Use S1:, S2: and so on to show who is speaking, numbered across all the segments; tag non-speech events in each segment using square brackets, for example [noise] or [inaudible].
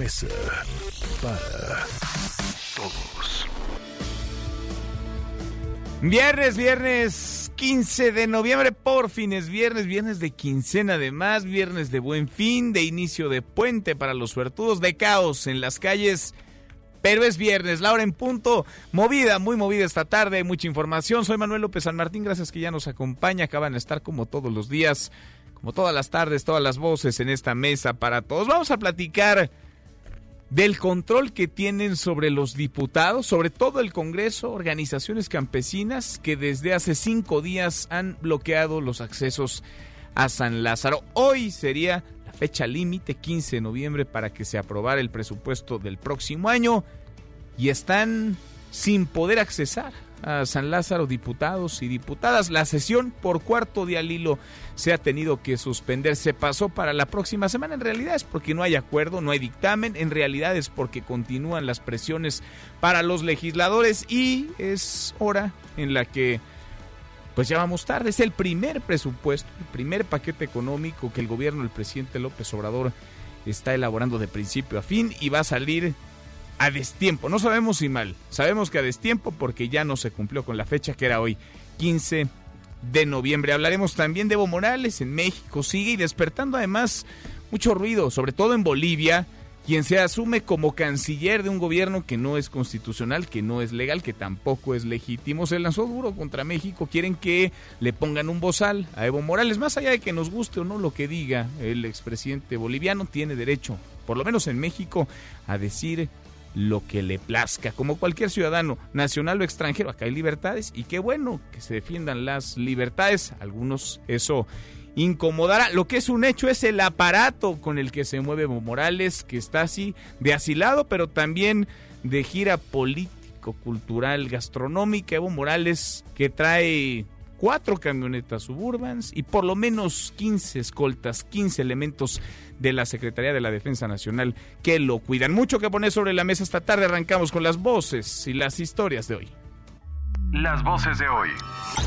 S1: Mesa para
S2: Todos.
S3: Viernes, viernes 15 de noviembre, por fin es viernes, viernes de quincena además, viernes de buen fin, de inicio de puente para los suertudos, de caos en las calles. Pero es viernes, la hora en punto, movida, muy movida esta tarde, mucha información. Soy Manuel López San Martín, gracias que ya nos acompaña. Acaban de estar como todos los días, como todas las tardes, todas las voces en esta mesa para todos. Vamos a platicar del control que tienen sobre los diputados, sobre todo el Congreso, organizaciones campesinas que desde hace cinco días han bloqueado los accesos a San Lázaro. Hoy sería la fecha límite, 15 de noviembre, para que se aprobara el presupuesto del próximo año y están sin poder accesar a San Lázaro diputados y diputadas. La sesión por cuarto día al hilo se ha tenido que suspender. Se pasó para la próxima semana. En realidad es porque no hay acuerdo, no hay dictamen. En realidad es porque continúan las presiones para los legisladores y es hora en la que pues ya vamos tarde. Es el primer presupuesto, el primer paquete económico que el gobierno del presidente López Obrador está elaborando de principio a fin y va a salir a destiempo. No sabemos si mal, sabemos que a destiempo porque ya no se cumplió con la fecha que era hoy, 15 de noviembre. Hablaremos también de Evo Morales en México, sigue y despertando además mucho ruido, sobre todo en Bolivia, quien se asume como canciller de un gobierno que no es constitucional, que no es legal, que tampoco es legítimo. Se lanzó duro contra México, quieren que le pongan un bozal a Evo Morales, más allá de que nos guste o no lo que diga el expresidente boliviano, tiene derecho, por lo menos en México, a decir lo que le plazca, como cualquier ciudadano, nacional o extranjero. Acá hay libertades y qué bueno que se defiendan las libertades. Algunos eso incomodará. Lo que es un hecho es el aparato con el que se mueve Evo Morales, que está así de asilado, pero también de gira político, cultural, gastronómica. Evo Morales que trae cuatro camionetas suburbans y por lo menos 15 escoltas, 15 elementos de la Secretaría de la Defensa Nacional que lo cuidan. Mucho que poner sobre la mesa esta tarde. Arrancamos con las voces y las historias de hoy.
S4: Las voces de hoy.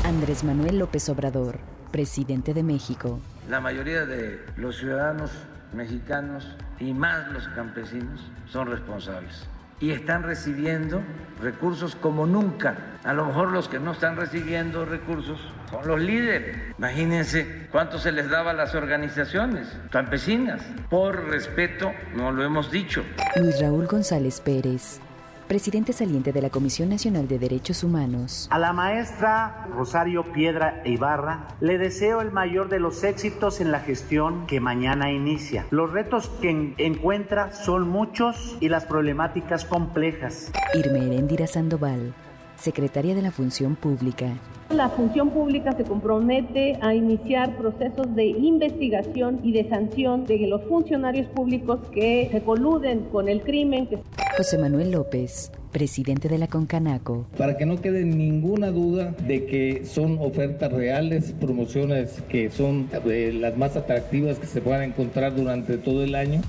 S5: Andrés Manuel López Obrador, presidente de México.
S6: La mayoría de los ciudadanos mexicanos y más los campesinos son responsables y están recibiendo recursos como nunca. A lo mejor los que no están recibiendo recursos son los líderes. Imagínense cuánto se les daba a las organizaciones campesinas. Por respeto, no lo hemos dicho.
S5: Luis Raúl González Pérez, presidente saliente de la Comisión Nacional de Derechos Humanos.
S7: A la maestra Rosario Piedra Ibarra le deseo el mayor de los éxitos en la gestión que mañana inicia. Los retos que en- encuentra son muchos y las problemáticas complejas.
S5: Irma Heréndira Sandoval, secretaria de la Función Pública.
S8: La función pública se compromete a iniciar procesos de investigación y de sanción de los funcionarios públicos que se coluden con el crimen, que
S5: José Manuel López, presidente de la Concanaco.
S9: para que no quede ninguna duda de que son ofertas reales, promociones que son eh, las más atractivas que se puedan encontrar durante todo el año.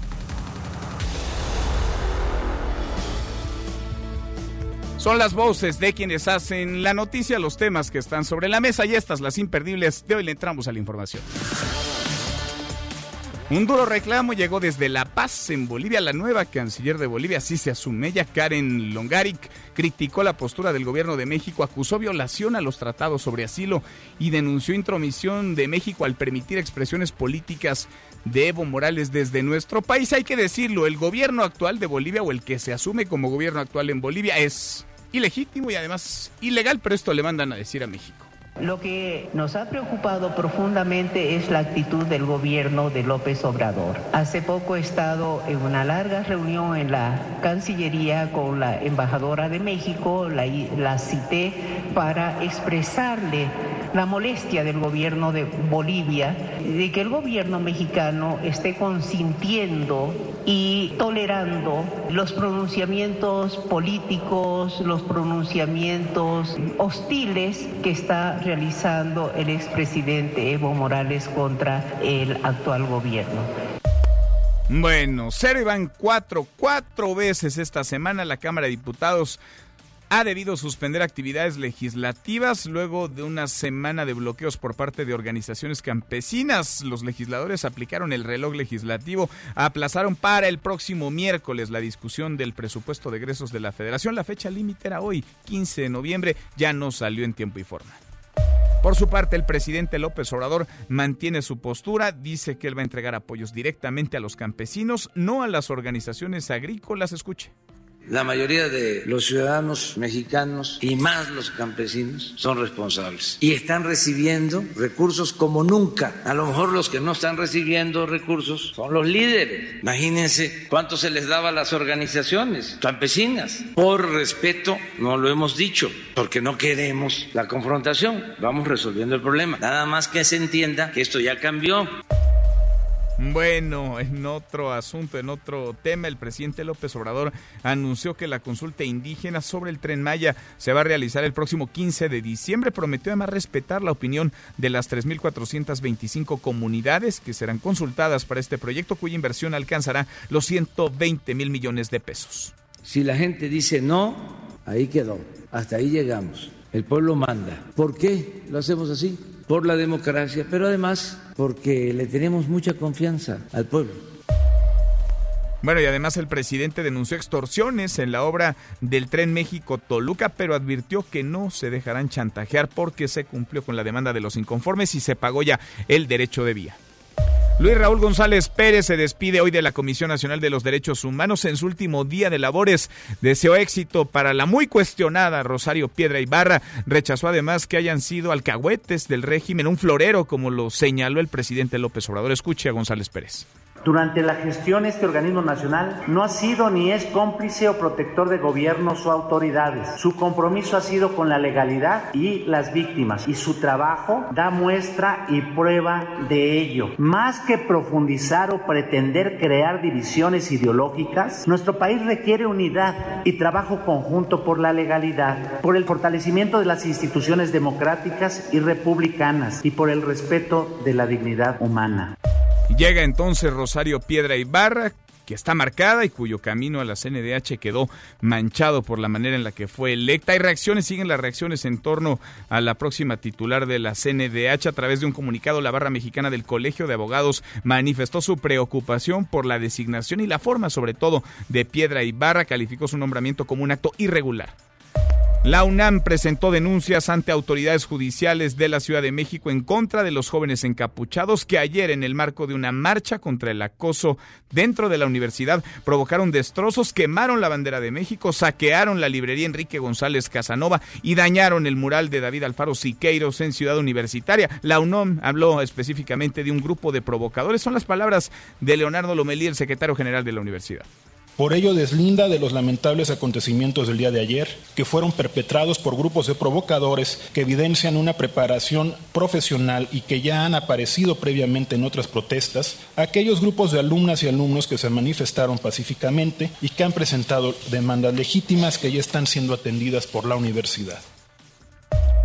S3: Son las voces de quienes hacen la noticia, los temas que están sobre la mesa y estas las imperdibles. De hoy le entramos a la información. Un duro reclamo llegó desde La Paz, en Bolivia. La nueva canciller de Bolivia, así se asume ella, Karen Longaric, criticó la postura del gobierno de México, acusó violación a los tratados sobre asilo y denunció intromisión de México al permitir expresiones políticas de Evo Morales desde nuestro país. Hay que decirlo, el gobierno actual de Bolivia o el que se asume como gobierno actual en Bolivia es ilegítimo y además ilegal, pero esto le mandan a decir a México.
S10: Lo que nos ha preocupado profundamente es la actitud del gobierno de López Obrador. Hace poco he estado en una larga reunión en la Cancillería con la embajadora de México, la, cité para expresarle la molestia del gobierno de Bolivia de que el gobierno mexicano esté consintiendo
S11: y tolerando los pronunciamientos políticos, los pronunciamientos hostiles que está realizando el expresidente Evo Morales contra el actual gobierno.
S3: Bueno, cero y van cuatro, cuatro veces esta semana la Cámara de Diputados ha debido suspender actividades legislativas luego de una semana de bloqueos por parte de organizaciones campesinas. Los legisladores aplicaron el reloj legislativo, aplazaron para el próximo miércoles la discusión del presupuesto de egresos de la Federación. La fecha límite era hoy, 15 de noviembre, ya no salió en tiempo y forma. Por su parte, el presidente López Obrador mantiene su postura, dice que él va a entregar apoyos directamente a los campesinos, no a las organizaciones agrícolas. Escuche.
S6: La mayoría de los ciudadanos mexicanos y más los campesinos son responsables y están recibiendo recursos como nunca. A lo mejor los que no están recibiendo recursos son los líderes. Imagínense cuánto se les daba a las organizaciones campesinas. Por respeto, no lo hemos dicho, porque no queremos la confrontación. Vamos resolviendo el problema. Nada más que se entienda que esto ya cambió.
S3: Bueno, en otro asunto, en otro tema, el presidente López Obrador anunció que la consulta indígena sobre el tren Maya se va a realizar el próximo 15 de diciembre. Prometió además respetar la opinión de las 3.425 comunidades que serán consultadas para este proyecto, cuya inversión alcanzará los 120 mil millones de pesos.
S6: Si la gente dice no, ahí quedó, hasta ahí llegamos. El pueblo manda. ¿Por qué lo hacemos así? Por la democracia, pero además porque le tenemos mucha confianza al pueblo.
S3: Bueno, y además el presidente denunció extorsiones en la obra del tren México-Toluca, pero advirtió que no se dejarán chantajear porque se cumplió con la demanda de los inconformes y se pagó ya el derecho de vía. Luis Raúl González Pérez se despide hoy de la Comisión Nacional de los Derechos Humanos en su último día de labores. Deseó éxito para la muy cuestionada Rosario Piedra Ibarra. Rechazó además que hayan sido alcahuetes del régimen, un florero, como lo señaló el presidente López Obrador. Escuche a González Pérez.
S7: Durante la gestión este organismo nacional no ha sido ni es cómplice o protector de gobiernos o autoridades. Su compromiso ha sido con la legalidad y las víctimas y su trabajo da muestra y prueba de ello. Más que profundizar o pretender crear divisiones ideológicas, nuestro país requiere unidad y trabajo conjunto por la legalidad, por el fortalecimiento de las instituciones democráticas y republicanas y por el respeto de la dignidad humana.
S3: Llega entonces Rosario Piedra Ibarra, que está marcada y cuyo camino a la CNDH quedó manchado por la manera en la que fue electa. Hay reacciones, siguen las reacciones en torno a la próxima titular de la CNDH. A través de un comunicado, la barra mexicana del Colegio de Abogados manifestó su preocupación por la designación y la forma, sobre todo, de Piedra Ibarra. Calificó su nombramiento como un acto irregular. La UNAM presentó denuncias ante autoridades judiciales de la Ciudad de México en contra de los jóvenes encapuchados que ayer en el marco de una marcha contra el acoso dentro de la universidad provocaron destrozos, quemaron la bandera de México, saquearon la librería Enrique González Casanova y dañaron el mural de David Alfaro Siqueiros en Ciudad Universitaria. La UNAM habló específicamente de un grupo de provocadores. Son las palabras de Leonardo Lomelí, el secretario general de la universidad.
S12: Por ello deslinda de los lamentables acontecimientos del día de ayer, que fueron perpetrados por grupos de provocadores que evidencian una preparación profesional y que ya han aparecido previamente en otras protestas, aquellos grupos de alumnas y alumnos que se manifestaron pacíficamente y que han presentado demandas legítimas que ya están siendo atendidas por la universidad.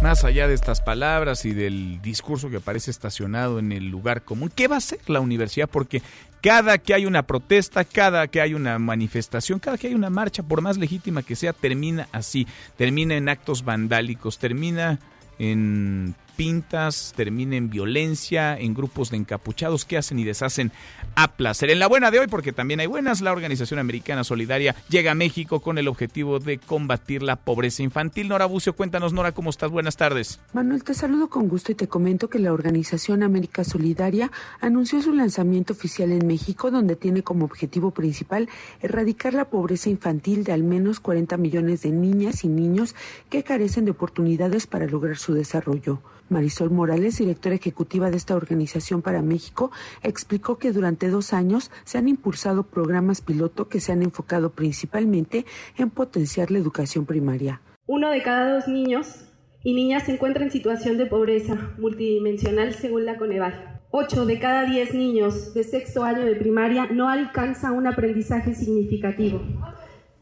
S3: Más allá de estas palabras y del discurso que aparece estacionado en el lugar común, ¿qué va a hacer la universidad? Porque cada que hay una protesta, cada que hay una manifestación, cada que hay una marcha, por más legítima que sea, termina así, termina en actos vandálicos, termina en pintas, termina en violencia, en grupos de encapuchados que hacen y deshacen a placer. En la buena de hoy, porque también hay buenas, la Organización Americana Solidaria llega a México con el objetivo de combatir la pobreza infantil. Nora Bucio, cuéntanos, Nora, ¿cómo estás? Buenas tardes.
S13: Manuel, te saludo con gusto y te comento que la Organización América Solidaria anunció su lanzamiento oficial en México, donde tiene como objetivo principal erradicar la pobreza infantil de al menos 40 millones de niñas y niños que carecen de oportunidades para lograr su desarrollo. Marisol Morales, directora ejecutiva de esta organización para México, explicó que durante dos años se han impulsado programas piloto que se han enfocado principalmente en potenciar la educación primaria.
S14: Uno de cada dos niños y niñas se encuentra en situación de pobreza multidimensional según la Coneval. 8 de cada 10 niños de sexto año de primaria no alcanza un aprendizaje significativo,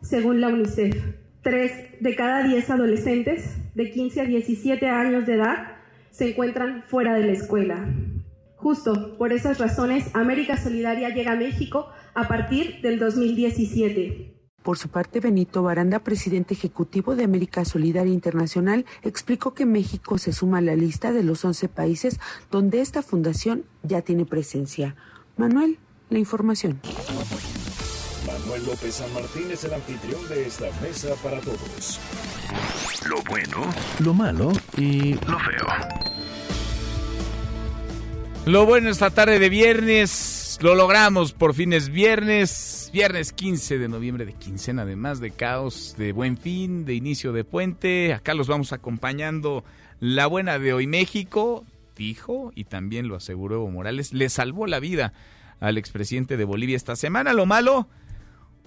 S14: según la UNICEF. 3 de cada 10 adolescentes de 15 a 17 años de edad se encuentran fuera de la escuela. Justo por esas razones, América Solidaria llega a México a partir del 2017.
S13: Por su parte, Benito Baranda, presidente ejecutivo de América Solidaria Internacional, explicó que México se suma a la lista de los 11 países donde esta fundación ya tiene presencia. Manuel, la información.
S15: Manuel López San Martín es el anfitrión de esta mesa para todos.
S2: Lo bueno, lo malo y lo feo.
S3: Lo bueno esta tarde de viernes, lo logramos, por fin es viernes, viernes 15 de noviembre de quincena, además de caos, de buen fin, de inicio de puente. Acá los vamos acompañando la buena de hoy México, dijo, y también lo aseguró Evo Morales, le salvó la vida al expresidente de Bolivia esta semana. Lo malo,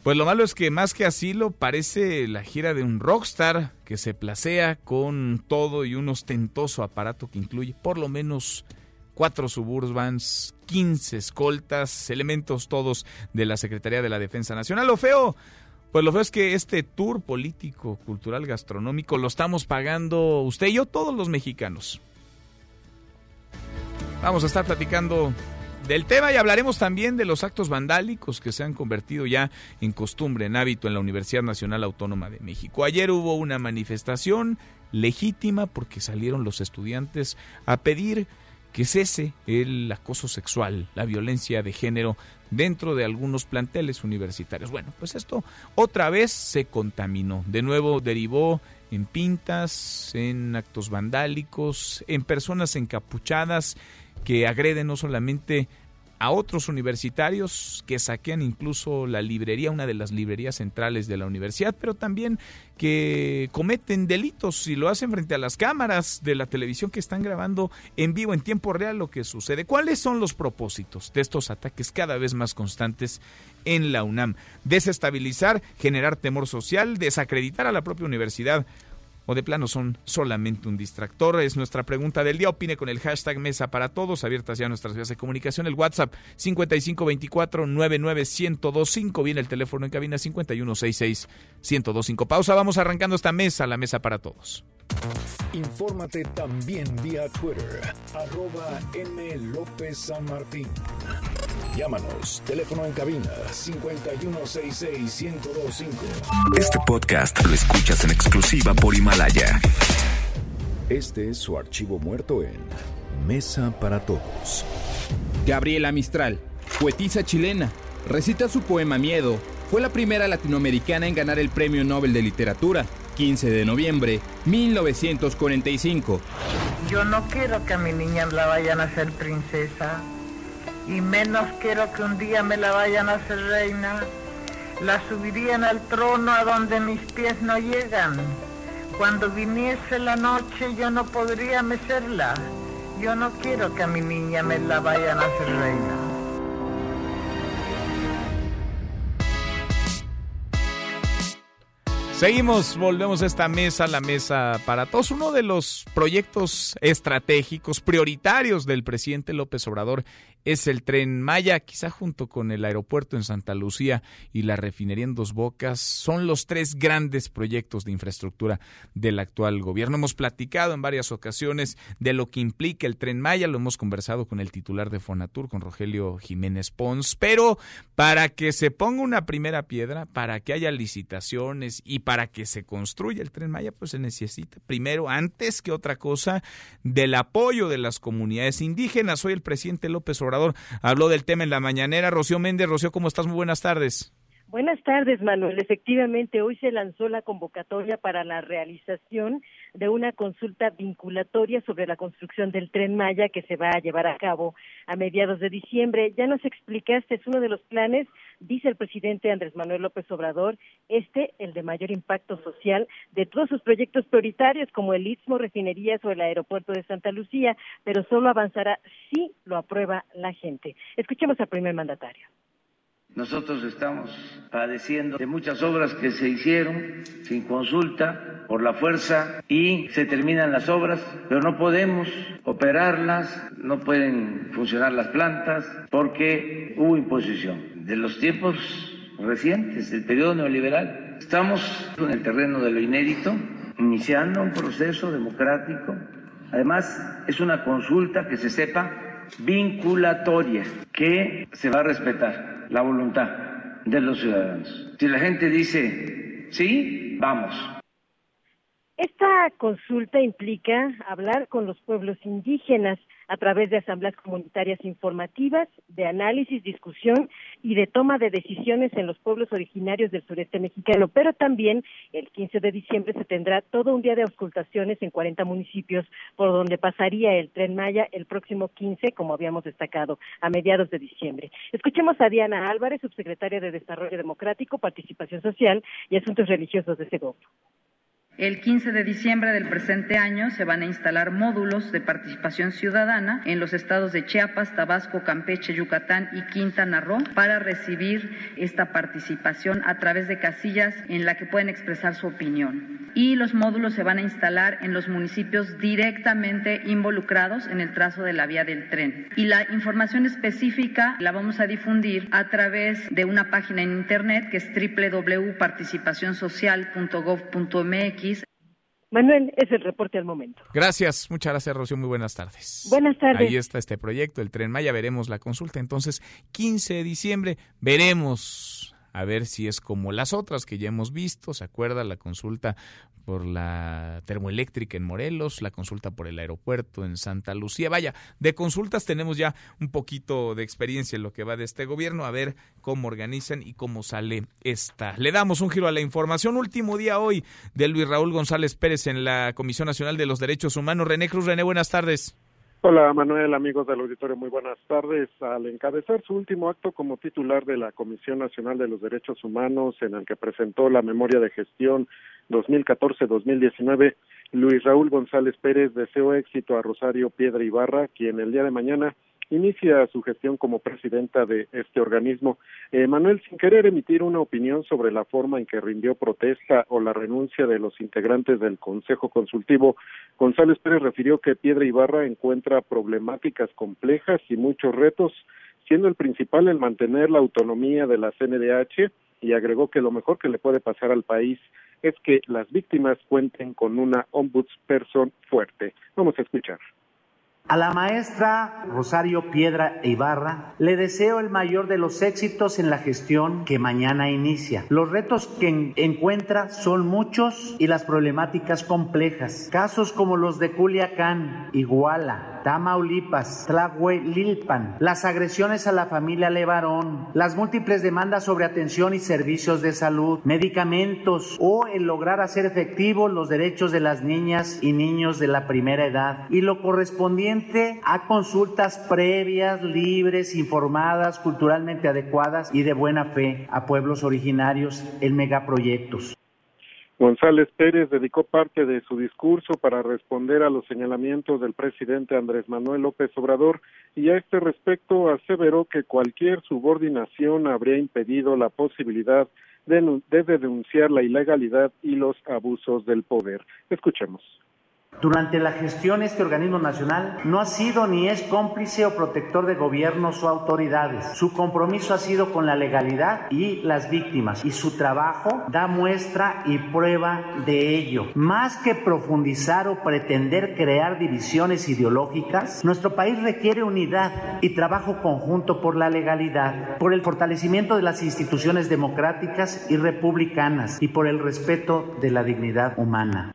S3: pues lo malo es que más que asilo parece la gira de un rockstar que se placea con todo y un ostentoso aparato que incluye por lo menos cuatro suburbans, 15 escoltas, elementos todos de la Secretaría de la Defensa Nacional. Lo feo, pues lo feo es que este tour político, cultural, gastronómico lo estamos pagando usted y yo, todos los mexicanos. Vamos a estar platicando del tema y hablaremos también de los actos vandálicos que se han convertido ya en costumbre, en hábito en la Universidad Nacional Autónoma de México. Ayer hubo una manifestación legítima porque salieron los estudiantes a pedir que cese el acoso sexual, la violencia de género dentro de algunos planteles universitarios. Bueno, pues esto otra vez se contaminó. De nuevo derivó en pintas, en actos vandálicos, en personas encapuchadas que agreden no solamente a otros universitarios que saquean incluso la librería, una de las librerías centrales de la universidad, pero también que cometen delitos y lo hacen frente a las cámaras de la televisión que están grabando en vivo, en tiempo real, lo que sucede. ¿Cuáles son los propósitos de estos ataques cada vez más constantes en la UNAM? Desestabilizar, generar temor social, desacreditar a la propia universidad o de plano son solamente un distractor? Es nuestra pregunta del día. Opine con el hashtag Mesa para Todos, abiertas ya nuestras vías de comunicación. El WhatsApp 5524-99125. Viene el teléfono en cabina 5166-1025. Pausa, vamos arrancando esta mesa, la Mesa para Todos.
S15: Infórmate también vía Twitter, arroba M. López San Martín. Llámanos, teléfono en cabina 5166-1025.
S2: Este podcast lo escuchas en exclusiva por Himalaya.
S15: Este es su archivo muerto en Mesa para Todos.
S16: Gabriela Mistral, poetisa chilena, recita su poema Miedo. Fue la primera latinoamericana en ganar el Premio Nobel de Literatura 15 de noviembre 1945.
S17: Yo no quiero que a mi niña la vayan a hacer princesa y menos quiero que un día me la vayan a hacer reina. La subirían al trono a donde mis pies no llegan. Cuando viniese la noche yo no podría mecerla. Yo no quiero que a mi niña me la vayan a hacer reina.
S3: Seguimos, volvemos a esta mesa, la mesa para todos. Uno de los proyectos estratégicos prioritarios del presidente López Obrador es el tren Maya, quizá junto con el aeropuerto en Santa Lucía y la refinería en Dos Bocas, son los tres grandes proyectos de infraestructura del actual gobierno. Hemos platicado en varias ocasiones de lo que implica el tren Maya, lo hemos conversado con el titular de Fonatur, con Rogelio Jiménez Pons, pero para que se ponga una primera piedra, para que haya licitaciones y para que se construya el tren Maya, pues se necesita primero, antes que otra cosa, del apoyo de las comunidades indígenas. Hoy el presidente López Obrador habló del tema en la mañanera. Rocío Méndez, Rocío, ¿cómo estás? Muy buenas tardes.
S18: Buenas tardes, Manuel. Efectivamente, hoy se lanzó la convocatoria para la realización de una consulta vinculatoria sobre la construcción del tren Maya que se va a llevar a cabo a mediados de diciembre. Ya nos explicaste, es uno de los planes, dice el presidente Andrés Manuel López Obrador, este, el de mayor impacto social de todos sus proyectos prioritarios como el Istmo, refinerías o el aeropuerto de Santa Lucía, pero solo avanzará si lo aprueba la gente. Escuchemos al primer mandatario
S6: Nosotros estamos padeciendo de muchas obras que se hicieron sin consulta por la fuerza y se terminan las obras, pero no podemos operarlas, no pueden funcionar las plantas porque hubo imposición. De los tiempos recientes, del periodo neoliberal, estamos en el terreno de lo inédito, iniciando un proceso democrático. Además, es una consulta que se sepa vinculatoria, que se va a respetar la voluntad de los ciudadanos. Si la gente dice sí, vamos.
S18: Esta consulta implica hablar con los pueblos indígenas a través de asambleas comunitarias informativas, de análisis, discusión y de toma de decisiones en los pueblos originarios del sureste mexicano. Pero también el 15 de diciembre se tendrá todo un día de auscultaciones en 40 municipios por donde pasaría el tren Maya el próximo 15, como habíamos destacado, a mediados de diciembre. Escuchemos a Diana Álvarez, subsecretaria de Desarrollo Democrático, Participación Social y Asuntos Religiosos de Segovia.
S19: El 15 de diciembre del presente año se van a instalar módulos de participación ciudadana en los estados de Chiapas, Tabasco, Campeche, Yucatán y Quintana Roo para recibir esta participación a través de casillas en la que pueden expresar su opinión. Y los módulos se van a instalar en los municipios directamente involucrados en el trazo de la vía del tren. Y la información específica la vamos a difundir a través de una página en internet que es www.participacionsocial.gov.mx
S18: Manuel, es el reporte al momento.
S3: Gracias, muchas gracias, Rocío. Muy buenas tardes.
S18: Buenas tardes.
S3: Ahí está este proyecto, el Tren Maya. Veremos la consulta. Entonces, 15 de diciembre, veremos a ver si es como las otras que ya hemos visto. ¿Se acuerda la consulta por la termoeléctrica en Morelos, la consulta por el aeropuerto en Santa Lucía? Vaya, de consultas tenemos ya un poquito de experiencia en lo que va de este gobierno, a ver cómo organizan y cómo sale esta. Le damos un giro a la información. Último día hoy de Luis Raúl González Pérez en la Comisión Nacional de los Derechos Humanos. René Cruz, René, buenas tardes.
S20: Hola Manuel, amigos del auditorio, muy buenas tardes. Al encabezar su último acto como titular de la Comisión Nacional de los Derechos Humanos, en el que presentó la memoria de gestión 2014-2019, Luis Raúl González Pérez deseó éxito a Rosario Piedra Ibarra, quien el día de mañana inicia su gestión como presidenta de este organismo. Eh, Manuel, sin querer emitir una opinión sobre la forma en que rindió protesta o la renuncia de los integrantes del Consejo Consultivo, González Pérez refirió que Piedra Ibarra encuentra problemáticas complejas y muchos retos, siendo el principal el mantener la autonomía de la CNDH y agregó que lo mejor que le puede pasar al país es que las víctimas cuenten con una ombudsperson fuerte. Vamos a escuchar.
S7: A la maestra Rosario Piedra Ibarra le deseo el mayor de los éxitos en la gestión que mañana inicia. Los retos que encuentra son muchos y las problemáticas complejas. Casos como los de Culiacán, Iguala, Tamaulipas, Lilpan, las agresiones a la familia Levarón, las múltiples demandas sobre atención y servicios de salud, medicamentos o el lograr hacer efectivos los derechos de las niñas y niños de la primera edad y lo correspondiente a consultas previas, libres, informadas, culturalmente adecuadas y de buena fe a pueblos originarios en megaproyectos.
S20: González Pérez dedicó parte de su discurso para responder a los señalamientos del presidente Andrés Manuel López Obrador y a este respecto aseveró que cualquier subordinación habría impedido la posibilidad de, de denunciar la ilegalidad y los abusos del poder. Escuchemos.
S7: Durante la gestión este organismo nacional no ha sido ni es cómplice o protector de gobiernos o autoridades. Su compromiso ha sido con la legalidad y las víctimas y su trabajo da muestra y prueba de ello. Más que profundizar o pretender crear divisiones ideológicas, nuestro país requiere unidad y trabajo conjunto por la legalidad, por el fortalecimiento de las instituciones democráticas y republicanas y por el respeto de la dignidad humana.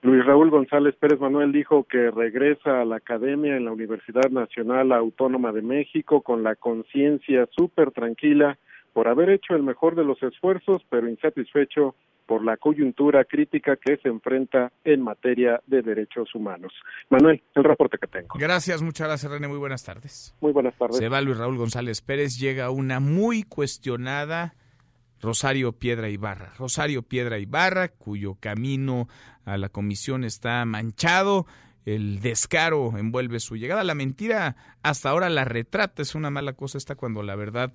S20: Luis Raúl González Pérez Manuel dijo que regresa a la academia en la Universidad Nacional Autónoma de México con la conciencia súper tranquila por haber hecho el mejor de los esfuerzos, pero insatisfecho por la coyuntura crítica que se enfrenta en materia de derechos humanos. Manuel, el reporte que tengo.
S3: Gracias, muchas gracias, René. Muy buenas tardes.
S20: Muy buenas tardes.
S3: Se va Luis Raúl González Pérez, llega una muy cuestionada Rosario Piedra Ibarra. Rosario Piedra Ibarra, cuyo camino a la comisión está manchado. El descaro envuelve su llegada. La mentira hasta ahora la retrata. Es una mala cosa esta cuando la verdad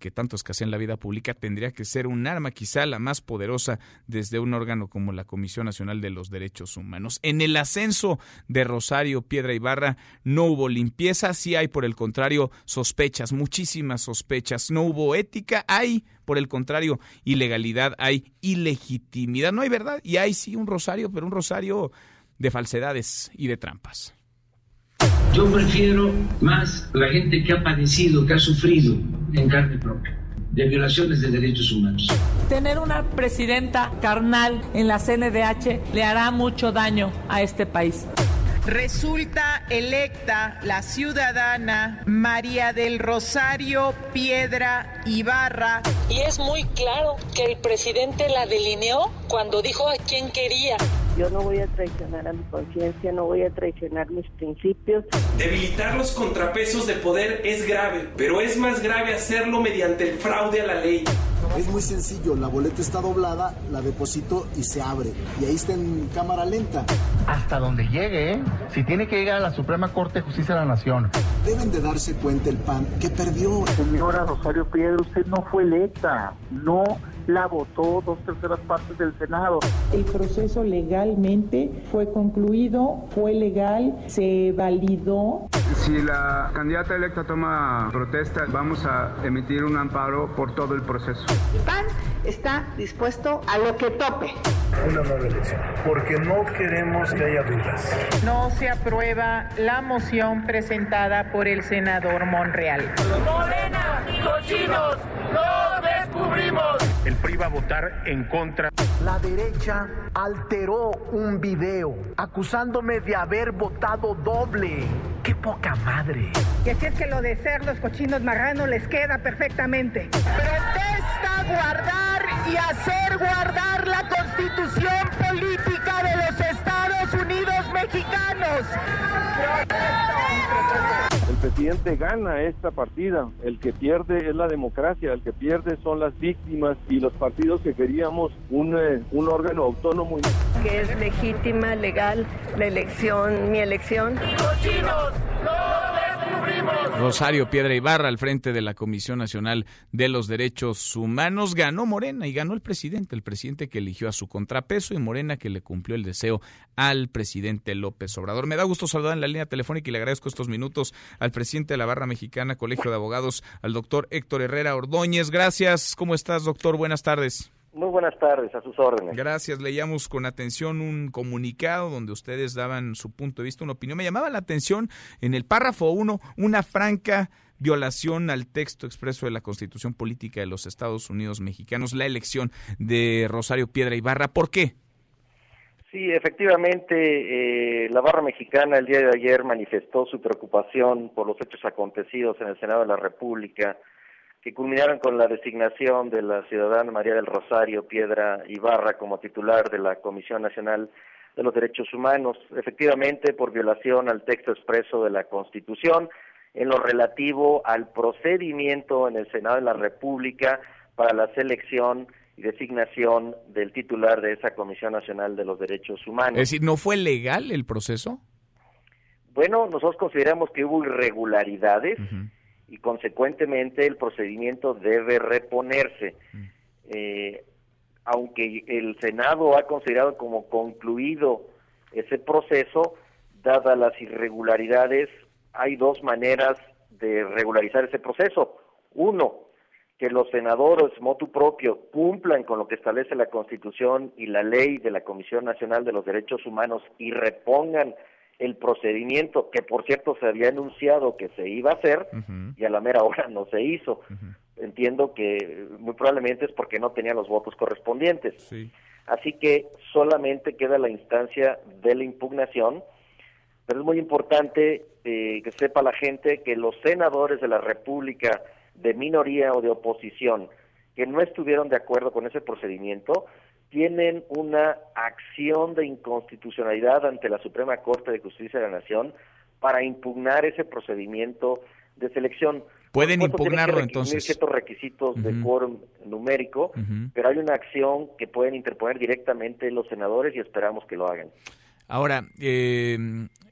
S3: que tanto escasea en la vida pública tendría que ser un arma, quizá la más poderosa desde un órgano como la Comisión Nacional de los Derechos Humanos. En el ascenso de Rosario Piedra Ibarra no hubo limpieza, sí hay por el contrario sospechas, muchísimas sospechas. No hubo ética, hay por el contrario ilegalidad, hay ilegitimidad. No hay verdad y hay sí un rosario, pero un rosario de falsedades y de trampas.
S21: Yo prefiero más la gente que ha padecido, que ha sufrido en carne propia de violaciones de derechos humanos.
S22: Tener una presidenta carnal en la CNDH le hará mucho daño a este país.
S23: Resulta electa la ciudadana María del Rosario Piedra Ibarra.
S24: Y es muy claro que el presidente la delineó cuando dijo a quién quería.
S25: Yo no voy a traicionar a mi conciencia, no voy a traicionar mis principios.
S26: Debilitar los contrapesos de poder es grave, pero es más grave hacerlo mediante el fraude a la ley.
S27: Es muy sencillo, la boleta está doblada, la deposito y se abre. Y ahí está en cámara lenta.
S28: Hasta donde llegue, ¿eh? Si tiene que llegar a la Suprema Corte de Justicia de la Nación.
S27: Deben de darse cuenta el PAN que perdió.
S29: Señora Rosario Piedra, usted no fue electa. No la votó dos terceras partes del Senado.
S30: El proceso legalmente fue concluido, fue legal, se validó.
S31: Si la candidata electa toma protesta, vamos a emitir un amparo por todo el proceso.
S32: El PAN está dispuesto a lo que tope.
S33: Una nueva elección, porque no queremos que haya dudas.
S23: No se aprueba la moción presentada por el senador Monreal.
S34: Morena, cochinos, lo descubrimos.
S35: El PRI a votar en contra.
S36: La derecha alteró un video acusándome de haber votado doble. ¡Qué poca madre!
S32: Y así es que lo de ser los cochinos marranos les queda perfectamente.
S36: Protesta guardar y hacer guardar la constitución política de los Estados Unidos mexicanos.
S20: El presidente gana esta partida, el que pierde es la democracia, el que pierde son las víctimas y los partidos que queríamos un, eh, un órgano autónomo.
S25: Que es legítima, legal la elección, mi elección.
S3: Rosario Piedra Ibarra al frente de la Comisión Nacional de los Derechos Humanos ganó Morena y ganó el presidente, el presidente que eligió a su contrapeso y Morena que le cumplió el deseo al presidente López Obrador. Me da gusto saludar en la línea telefónica y le agradezco estos minutos al presidente de la Barra Mexicana, Colegio de Abogados, al doctor Héctor Herrera Ordóñez. Gracias. ¿Cómo estás, doctor? Buenas tardes.
S37: Muy buenas tardes, a sus órdenes.
S3: Gracias. Leíamos con atención un comunicado donde ustedes daban su punto de vista, una opinión. Me llamaba la atención en el párrafo 1 una franca violación al texto expreso de la Constitución Política de los Estados Unidos Mexicanos, la elección de Rosario Piedra Ibarra. ¿Por qué?
S37: Sí, efectivamente, eh, la barra mexicana el día de ayer manifestó su preocupación por los hechos acontecidos en el Senado de la República que culminaron con la designación de la ciudadana María del Rosario Piedra Ibarra como titular de la Comisión Nacional de los Derechos Humanos, efectivamente por violación al texto expreso de la Constitución en lo relativo al procedimiento en el Senado de la República para la selección y designación del titular de esa Comisión Nacional de los Derechos Humanos.
S3: Es decir, ¿no fue legal el proceso?
S37: Bueno, nosotros consideramos que hubo irregularidades y consecuentemente el procedimiento debe reponerse. Eh, aunque el Senado ha considerado como concluido ese proceso, dadas las irregularidades, hay dos maneras de regularizar ese proceso. Uno, que los senadores motu propio cumplan con lo que establece la Constitución y la ley de la Comisión Nacional de los Derechos Humanos y repongan el procedimiento que por cierto se había anunciado que se iba a hacer y a la mera hora no se hizo. Entiendo que muy probablemente es porque no tenían los votos correspondientes. Así que solamente queda la instancia de la impugnación, pero es muy importante eh, que sepa la gente que los senadores de la República de minoría o de oposición que no estuvieron de acuerdo con ese procedimiento tienen una acción de inconstitucionalidad ante la Suprema Corte de Justicia de la Nación para impugnar ese procedimiento de selección.
S3: Pueden impugnarlo
S37: que
S3: entonces.
S37: ciertos requisitos de quórum numérico, pero hay una acción que pueden interponer directamente los senadores y esperamos que lo hagan.
S3: Ahora, eh,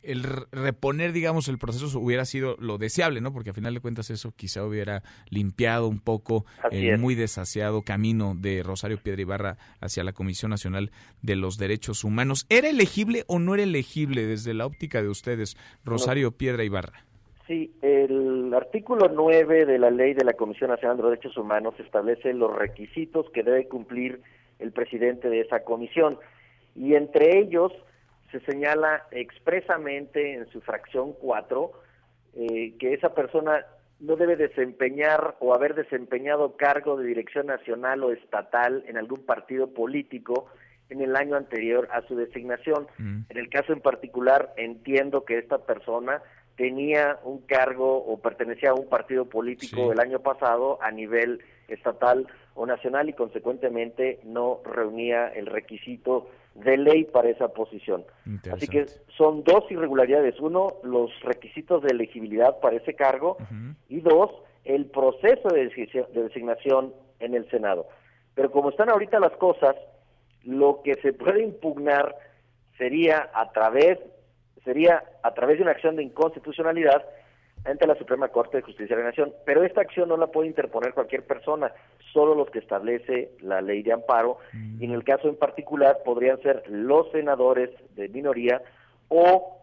S3: el reponer, digamos, el proceso hubiera sido lo deseable, ¿no? Porque a final de cuentas eso quizá hubiera limpiado un poco el muy desasiado camino de Rosario Piedra Ibarra hacia la Comisión Nacional de los Derechos Humanos. ¿Era elegible o no era elegible desde la óptica de ustedes, Rosario Piedra Ibarra?
S37: Sí, el artículo 9 de la ley de la Comisión Nacional de los Derechos Humanos establece los requisitos que debe cumplir el presidente de esa comisión y entre ellos se señala expresamente en su fracción 4 eh, que esa persona no debe desempeñar o haber desempeñado cargo de dirección nacional o estatal en algún partido político en el año anterior a su designación. Mm. En el caso en particular, entiendo que esta persona tenía un cargo o pertenecía a un partido político el año pasado a nivel estatal o nacional y consecuentemente no reunía el requisito de ley para esa posición. Así que son dos irregularidades. Uno, los requisitos de elegibilidad para ese cargo y dos, el proceso de, designación en el Senado. Pero como están ahorita las cosas, lo que se puede impugnar sería a través sería a través de una acción de inconstitucionalidad ante la Suprema Corte de Justicia de la Nación. Pero esta acción no la puede interponer cualquier persona, solo los que establece la ley de amparo, y en el caso en particular podrían ser los senadores de minoría o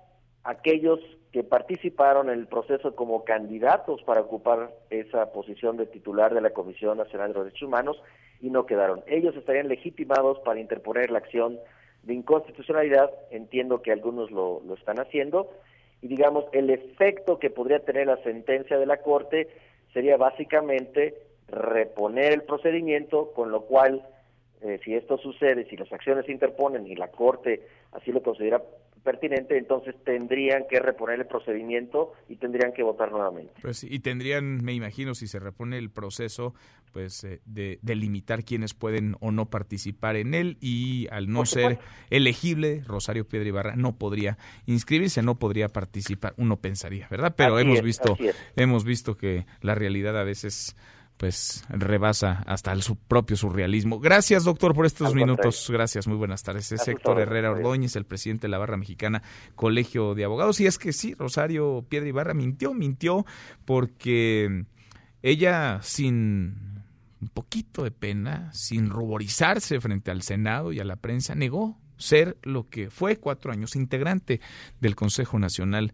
S37: aquellos que participaron en el proceso como candidatos para ocupar esa posición de titular de la Comisión Nacional de Derechos Humanos y no quedaron. Ellos estarían legitimados para interponer la acción de inconstitucionalidad, entiendo que algunos lo, lo están haciendo, y digamos, el efecto que podría tener la sentencia de la Corte sería básicamente reponer el procedimiento, con lo cual, eh, si esto sucede, si las acciones se interponen y la Corte así lo considera pertinente, entonces tendrían que reponer el procedimiento y tendrían que votar nuevamente.
S3: Pues y tendrían, me imagino, si se repone el proceso, pues eh, de, limitar quiénes pueden o no participar en él y al no ser elegible, Rosario Piedra Ibarra no podría inscribirse, no podría participar, uno pensaría, ¿verdad? Pero hemos visto hemos visto que la realidad a veces pues rebasa hasta el su propio surrealismo. Gracias, doctor, por estos minutos. Gracias, muy buenas tardes. Es Héctor Herrera Ordóñez, el presidente de la Barra Mexicana Colegio de Abogados. Y es que sí, Rosario Piedra Ibarra mintió, mintió porque ella sin un poquito de pena, sin ruborizarse frente al Senado y a la prensa, negó ser lo que fue cuatro años integrante del Consejo Nacional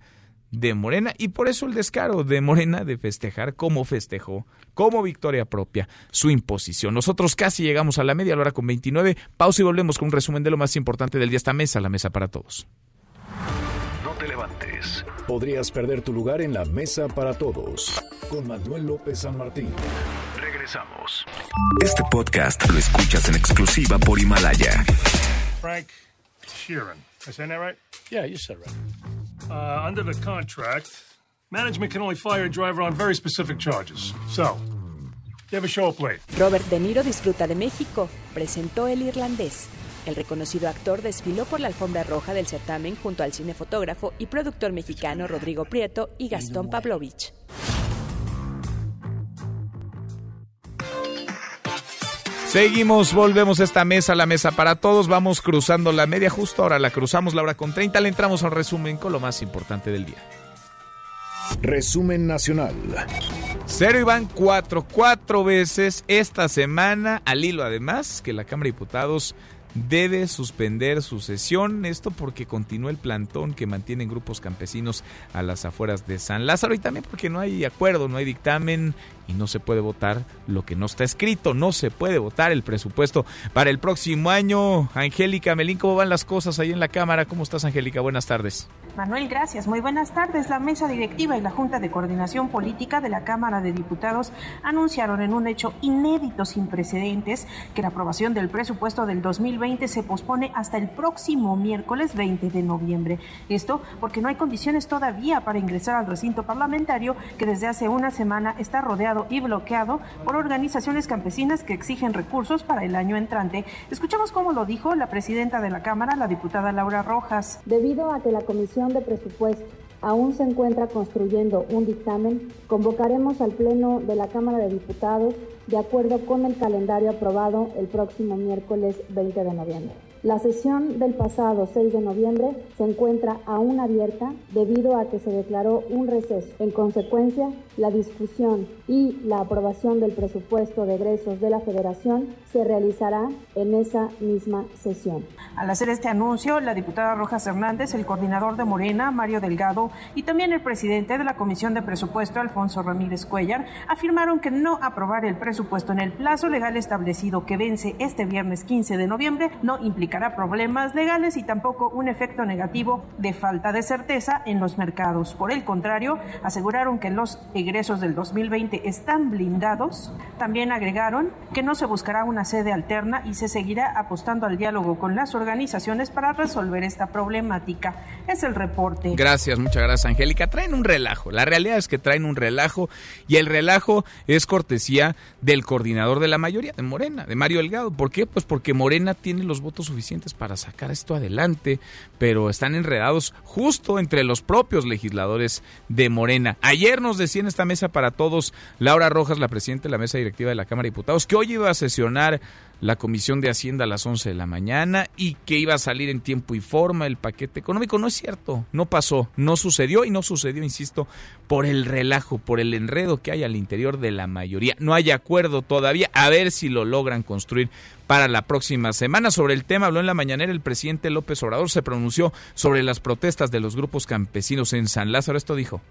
S3: de Morena y por eso el descaro de Morena de festejar como festejó, como victoria propia, su imposición. Nosotros casi llegamos a la media hora con 29. Pausa y volvemos con un resumen de lo más importante del día. Esta mesa, la mesa para todos.
S1: No te levantes. Podrías perder tu lugar en la mesa para todos. Con Manuel López San Martín. Regresamos. Este podcast lo escuchas en exclusiva por Himalaya.
S33: Frank Sheeran. I saying that right?
S38: Yeah, you said right.
S33: Uh, under the contract, management can only fire a driver on very specific charges. So, you have a show up late.
S39: Robert De Niro disfruta de México. Presentó El Irlandés. El reconocido actor desfiló por la alfombra roja del certamen junto al cinefotógrafo y productor mexicano Rodrigo Prieto y Gastón Pavlovich.
S3: Seguimos, volvemos a esta mesa, la mesa para todos. Vamos cruzando la media justo ahora, la cruzamos la hora con 30. Le entramos al resumen con lo más importante del día.
S1: Resumen nacional.
S3: Cero y van cuatro, cuatro veces esta semana, al hilo además que la Cámara de Diputados debe suspender su sesión. Esto porque continúa el plantón que mantienen grupos campesinos a las afueras de San Lázaro y también porque no hay acuerdo, no hay dictamen y no se puede votar lo que no está escrito. No se puede votar el presupuesto para el próximo año. Angélica Melín, ¿cómo van las cosas ahí en la Cámara? ¿Cómo estás, Angélica? Buenas tardes.
S40: Manuel, gracias. Muy buenas tardes. La mesa directiva y la Junta de Coordinación Política de la Cámara de Diputados anunciaron en un hecho inédito sin precedentes que la aprobación del presupuesto del 2020 se pospone hasta el próximo miércoles 20 de noviembre. Esto porque no hay condiciones todavía para ingresar al recinto parlamentario que desde hace una semana está rodeado y bloqueado por organizaciones campesinas que exigen recursos para el año entrante. Escuchamos cómo lo dijo la presidenta de la Cámara, la diputada Laura Rojas.
S41: Debido a que la Comisión de Presupuesto aún se encuentra construyendo un dictamen, convocaremos al Pleno de la Cámara de Diputados de acuerdo con el calendario aprobado el próximo miércoles 20 de noviembre. La sesión del pasado 6 de noviembre se encuentra aún abierta debido a que se declaró un receso. En consecuencia, la discusión y la aprobación del presupuesto de egresos de la Federación se realizará en esa misma sesión.
S40: Al hacer este anuncio, la diputada Rojas Hernández, el coordinador de Morena, Mario Delgado, y también el presidente de la Comisión de Presupuesto, Alfonso Ramírez Cuellar, afirmaron que no aprobar el presupuesto en el plazo legal establecido que vence este viernes 15 de noviembre no implicará problemas legales y tampoco un efecto negativo de falta de certeza en los mercados. Por el contrario, aseguraron que los egresos del 2020 están blindados. También agregaron que no se buscará una sede alterna y se seguirá apostando al diálogo con las organizaciones para resolver esta problemática. Es el reporte.
S3: Gracias, muchas gracias, Angélica. Traen un relajo. La realidad es que traen un relajo y el relajo es cortesía del coordinador de la mayoría, de Morena, de Mario Delgado. ¿Por qué? Pues porque Morena tiene los votos suficientes para sacar esto adelante, pero están enredados justo entre los propios legisladores de Morena. Ayer nos decía en esta mesa para todos Laura Rojas, la presidenta de la mesa directiva de la Cámara de Diputados, que hoy iba a sesionar la Comisión de Hacienda a las 11 de la mañana y que iba a salir en tiempo y forma el paquete económico. No es cierto, no pasó, no sucedió y no sucedió, insisto, por el relajo, por el enredo que hay al interior de la mayoría. No hay acuerdo todavía, a ver si lo logran construir para la próxima semana. Sobre el tema habló en la mañanera el presidente López Obrador, se pronunció sobre las protestas de los grupos campesinos en San Lázaro. Esto dijo.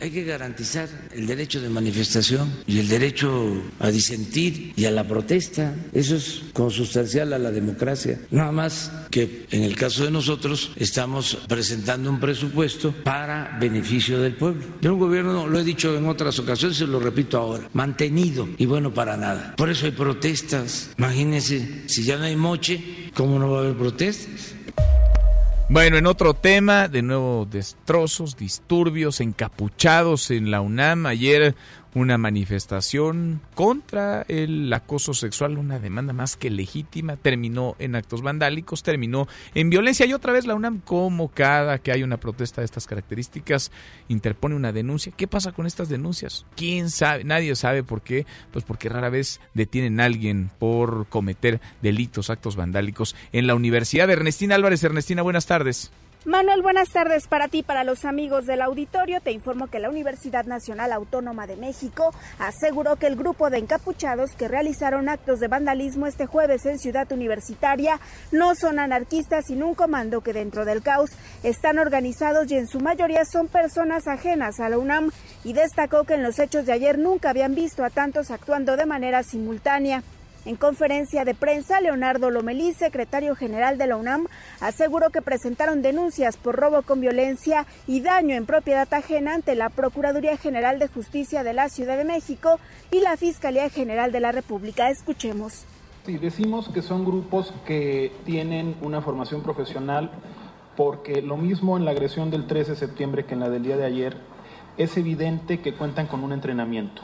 S38: Hay que garantizar el derecho de manifestación y el derecho a disentir y a la protesta. Eso es consustancial a la democracia. Nada más que en el caso de nosotros estamos presentando un presupuesto para beneficio del pueblo. De un gobierno, lo he dicho en otras ocasiones, se lo repito ahora, mantenido y bueno para nada. Por eso hay protestas. Imagínense, si ya no hay moche, ¿cómo no va a haber protestas?
S3: Bueno, en otro tema, de nuevo destrozos, disturbios, encapuchados en la UNAM. Ayer una manifestación contra el acoso sexual, una demanda más que legítima, terminó en actos vandálicos, terminó en violencia y otra vez la UNAM, como cada que hay una protesta de estas características, interpone una denuncia. ¿Qué pasa con estas denuncias? ¿Quién sabe? Nadie sabe por qué. Pues porque rara vez detienen a alguien por cometer delitos, actos vandálicos en la Universidad. Ernestina Álvarez, Ernestina, buenas tardes.
S42: Manuel, buenas tardes para ti, para los amigos del auditorio. Te informo que la Universidad Nacional Autónoma de México aseguró que el grupo de encapuchados que realizaron actos de vandalismo este jueves en Ciudad Universitaria no son anarquistas, sino un comando que dentro del caos están organizados y en su mayoría son personas ajenas a la UNAM y destacó que en los hechos de ayer nunca habían visto a tantos actuando de manera simultánea. En conferencia de prensa, Leonardo Lomelí, secretario general de la UNAM, aseguró que presentaron denuncias por robo con violencia y daño en propiedad ajena ante la Procuraduría General de Justicia de la Ciudad de México y la Fiscalía General de la República. Escuchemos.
S43: Sí, decimos que son grupos que tienen una formación profesional porque lo mismo en la agresión del 13 de septiembre que en la del día de ayer, es evidente que cuentan con un entrenamiento.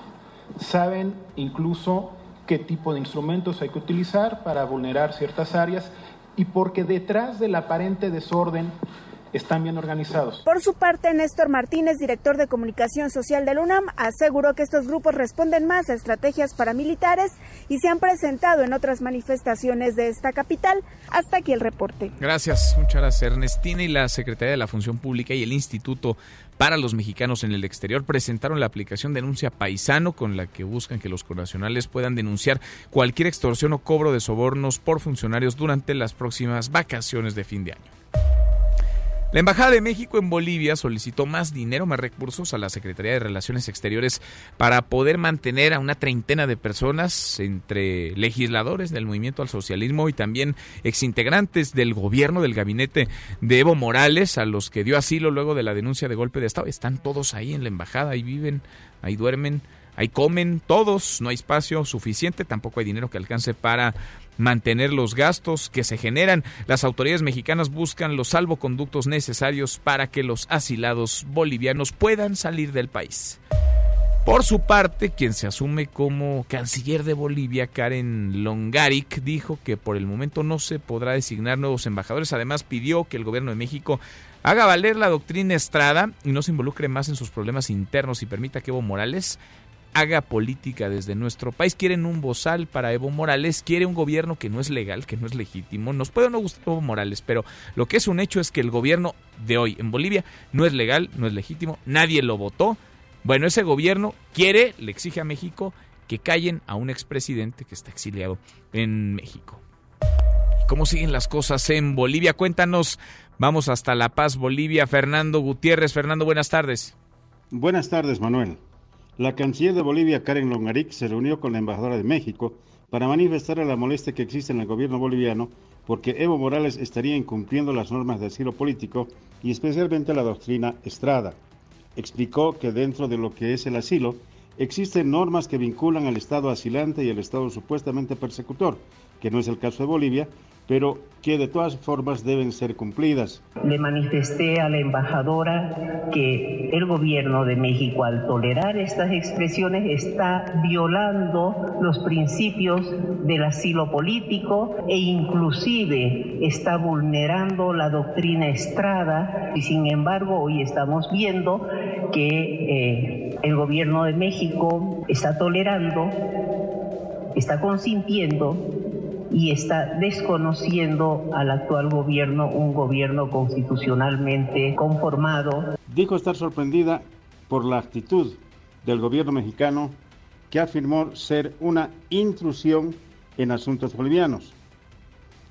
S43: Saben incluso qué tipo de instrumentos hay que utilizar para vulnerar ciertas áreas y porque detrás del aparente desorden están bien organizados.
S42: Por su parte, Néstor Martínez, director de comunicación social del UNAM, aseguró que estos grupos responden más a estrategias paramilitares y se han presentado en otras manifestaciones de esta capital. Hasta aquí el reporte.
S3: Gracias, muchas gracias Ernestina y la Secretaría de la Función Pública y el Instituto para los mexicanos en el exterior presentaron la aplicación Denuncia Paisano con la que buscan que los connacionales puedan denunciar cualquier extorsión o cobro de sobornos por funcionarios durante las próximas vacaciones de fin de año. La Embajada de México en Bolivia solicitó más dinero, más recursos a la Secretaría de Relaciones Exteriores para poder mantener a una treintena de personas entre legisladores del movimiento al socialismo y también exintegrantes del gobierno del gabinete de Evo Morales, a los que dio asilo luego de la denuncia de golpe de Estado. Están todos ahí en la embajada, ahí viven, ahí duermen, ahí comen todos, no hay espacio suficiente, tampoco hay dinero que alcance para mantener los gastos que se generan. Las autoridades mexicanas buscan los salvoconductos necesarios para que los asilados bolivianos puedan salir del país. Por su parte, quien se asume como canciller de Bolivia, Karen Longaric, dijo que por el momento no se podrá designar nuevos embajadores. Además, pidió que el gobierno de México haga valer la doctrina Estrada y no se involucre más en sus problemas internos y permita que Evo Morales haga política desde nuestro país. Quieren un bozal para Evo Morales, quiere un gobierno que no es legal, que no es legítimo. Nos puede no gustar Evo Morales, pero lo que es un hecho es que el gobierno de hoy en Bolivia no es legal, no es legítimo, nadie lo votó. Bueno, ese gobierno quiere, le exige a México que callen a un expresidente que está exiliado en México. ¿Cómo siguen las cosas en Bolivia? Cuéntanos. Vamos hasta La Paz, Bolivia. Fernando Gutiérrez. Fernando, buenas tardes.
S44: Buenas tardes, Manuel. La canciller de Bolivia, Karen Longaric, se reunió con la embajadora de México para manifestar la molestia que existe en el gobierno boliviano porque Evo Morales estaría incumpliendo las normas de asilo político y especialmente la doctrina Estrada. Explicó que dentro de lo que es el asilo existen normas que vinculan al Estado asilante y al Estado supuestamente persecutor, que no es el caso de Bolivia, pero que de todas formas deben ser cumplidas.
S45: Le manifesté a la embajadora que el gobierno de México al tolerar estas expresiones está violando los principios del asilo político e inclusive está vulnerando la doctrina Estrada y sin embargo hoy estamos viendo que eh, el gobierno de México está tolerando, está consintiendo y está desconociendo al actual gobierno, un gobierno constitucionalmente conformado.
S44: Dijo estar sorprendida por la actitud del gobierno mexicano que afirmó ser una intrusión en asuntos bolivianos.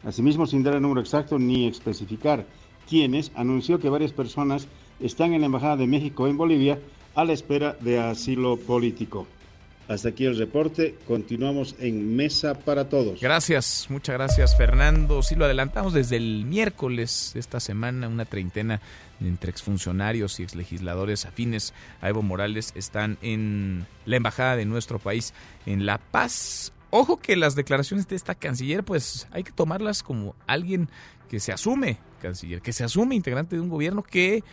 S44: Asimismo, sin dar el número exacto ni especificar quiénes, anunció que varias personas están en la Embajada de México en Bolivia a la espera de asilo político. Hasta aquí el reporte. Continuamos en Mesa para Todos.
S3: Gracias, muchas gracias Fernando. Sí, lo adelantamos desde el miércoles de esta semana, una treintena entre exfuncionarios y exlegisladores afines a Evo Morales están en la embajada de nuestro país en La Paz. Ojo que las declaraciones de esta canciller, pues hay que tomarlas como alguien que se asume canciller, que se asume integrante de un gobierno que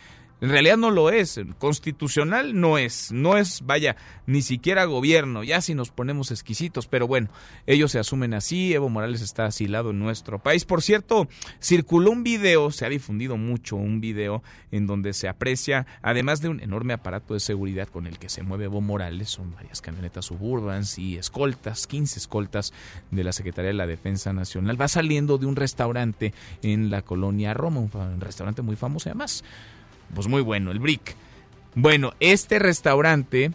S3: en realidad no lo es, constitucional no es, no es, vaya, ni siquiera gobierno, ya si nos ponemos exquisitos, pero bueno, ellos se asumen así, Evo Morales está asilado en nuestro país. Por cierto, circuló un video, se ha difundido mucho un video en donde se aprecia, además de un enorme aparato de seguridad con el que se mueve Evo Morales, son varias camionetas suburbans y escoltas, 15 escoltas de la Secretaría de la Defensa Nacional, va saliendo de un restaurante en la colonia Roma, un restaurante muy famoso además pues muy bueno, el Brick. Bueno, este restaurante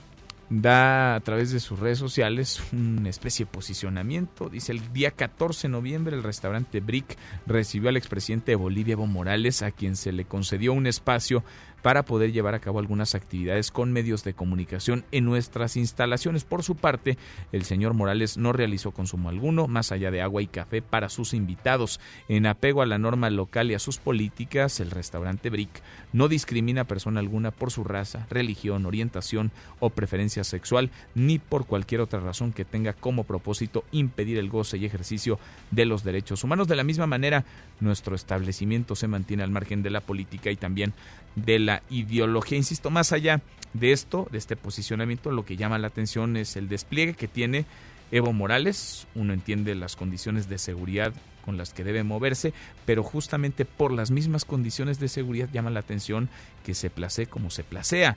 S3: da a través de sus redes sociales una especie de posicionamiento. Dice el día 14 de noviembre el restaurante Brick recibió al expresidente de Bolivia, Evo Morales, a quien se le concedió un espacio para poder llevar a cabo algunas actividades con medios de comunicación en nuestras instalaciones. Por su parte, el señor Morales no realizó consumo alguno, más allá de agua y café, para sus invitados. En apego a la norma local y a sus políticas, el restaurante Brick no discrimina a persona alguna por su raza, religión, orientación o preferencia sexual, ni por cualquier otra razón que tenga como propósito impedir el goce y ejercicio de los derechos humanos. De la misma manera, nuestro establecimiento se mantiene al margen de la política y también de la ideología. Insisto, más allá de esto, de este posicionamiento, lo que llama la atención es el despliegue que tiene Evo Morales. Uno entiende las condiciones de seguridad con las que debe moverse, pero justamente por las mismas condiciones de seguridad llama la atención que se place como se placea.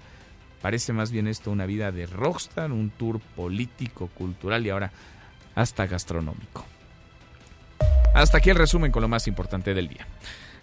S3: Parece más bien esto una vida de rockstar, un tour político, cultural y ahora hasta gastronómico. Hasta aquí el resumen con lo más importante del día.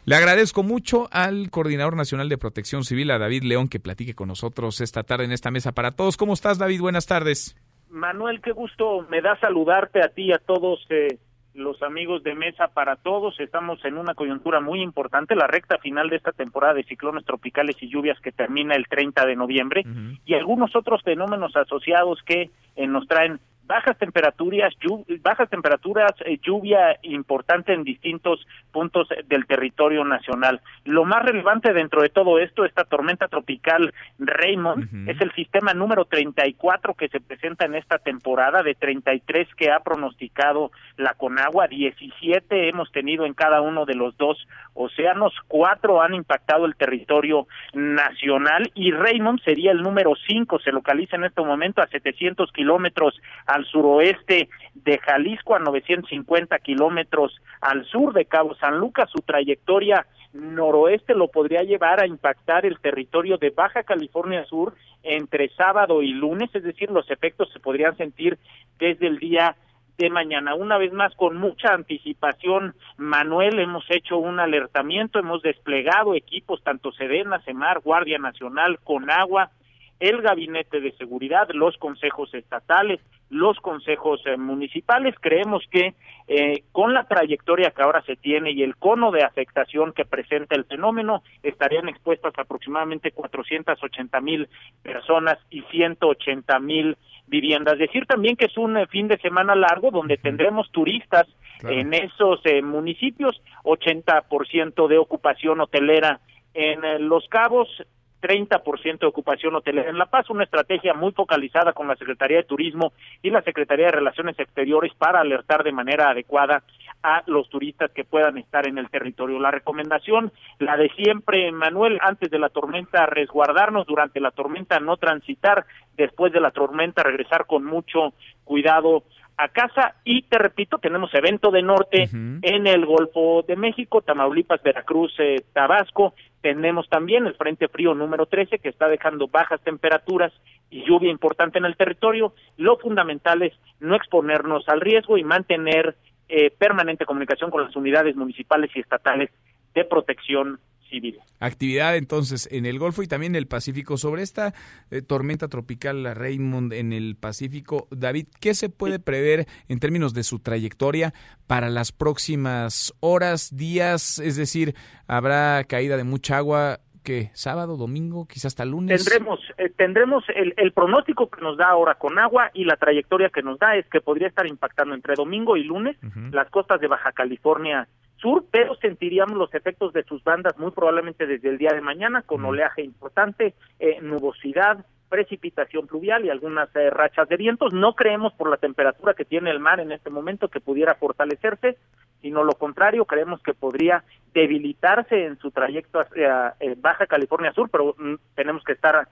S3: Le agradezco mucho al Coordinador Nacional de Protección Civil, a David León, que platique con nosotros esta tarde en esta mesa para todos. ¿Cómo estás, David? Buenas tardes.
S46: Manuel, qué gusto me da saludarte a ti y a todos eh, los amigos de Mesa para Todos. Estamos en una coyuntura muy importante, la recta final de esta temporada de ciclones tropicales y lluvias que termina el 30 de noviembre y algunos otros fenómenos asociados que eh, nos traen bajas temperaturas, bajas temperaturas, eh, lluvia importante en distintos puntos del territorio nacional. Lo más relevante dentro de todo esto, esta tormenta tropical Raymond, es el sistema número 34 que se presenta en esta temporada, de 33 que ha pronosticado la Conagua, 17 hemos tenido en cada uno de los dos océanos, cuatro han impactado el territorio nacional y Raymond sería el número 5, se localiza en este momento a 700 kilómetros al suroeste de Jalisco, a 950 kilómetros al sur de Cabo San Lucas. Su trayectoria noroeste lo podría llevar a impactar el territorio de Baja California Sur entre sábado y lunes, es decir, los efectos se podrían sentir desde el día de mañana. Una vez más, con mucha anticipación, Manuel, hemos hecho un alertamiento, hemos desplegado equipos, tanto Sedena, Semar, Guardia Nacional, Conagua, el Gabinete de Seguridad, los consejos estatales, los consejos eh, municipales. Creemos que eh, con la trayectoria que ahora se tiene y el cono de afectación que presenta el fenómeno, estarían expuestas aproximadamente 480 mil personas y 180 mil viviendas. Decir también que es un eh, fin de semana largo donde tendremos turistas en esos municipios, 80% de ocupación hotelera en Los Cabos, 30% de ocupación hotelera en La Paz, una estrategia muy focalizada con la Secretaría de Turismo y la Secretaría de Relaciones Exteriores para alertar de manera adecuada a los turistas que puedan estar en el territorio. La recomendación, la de siempre, Manuel, antes de la tormenta, resguardarnos durante la tormenta, no transitar, después de la tormenta, regresar con mucho cuidado a casa y te repito, tenemos evento de norte en el Golfo de México, Tamaulipas, Veracruz, eh, Tabasco, tenemos también el Frente Frío número 13 que está dejando bajas temperaturas y lluvia importante en el territorio. Lo fundamental es no exponernos al riesgo y mantener eh, permanente comunicación con las unidades municipales y estatales de protección civil.
S3: Actividad entonces en el Golfo y también en el Pacífico. Sobre esta eh, tormenta tropical la Raymond en el Pacífico, David, ¿qué se puede prever en términos de su trayectoria para las próximas horas, días? Es decir, ¿habrá caída de mucha agua? que sábado, domingo, quizás hasta lunes.
S46: Tendremos, eh, tendremos el, el, pronóstico que nos da ahora con agua y la trayectoria que nos da es que podría estar impactando entre domingo y lunes las costas de Baja California sur, pero sentiríamos los efectos de sus bandas muy probablemente desde el día de mañana con oleaje importante, eh, nubosidad, precipitación pluvial y algunas eh, rachas de vientos. No creemos por la temperatura que tiene el mar en este momento que pudiera fortalecerse, sino lo contrario, creemos que podría debilitarse en su trayecto hacia eh, Baja California Sur, pero mm, tenemos que estar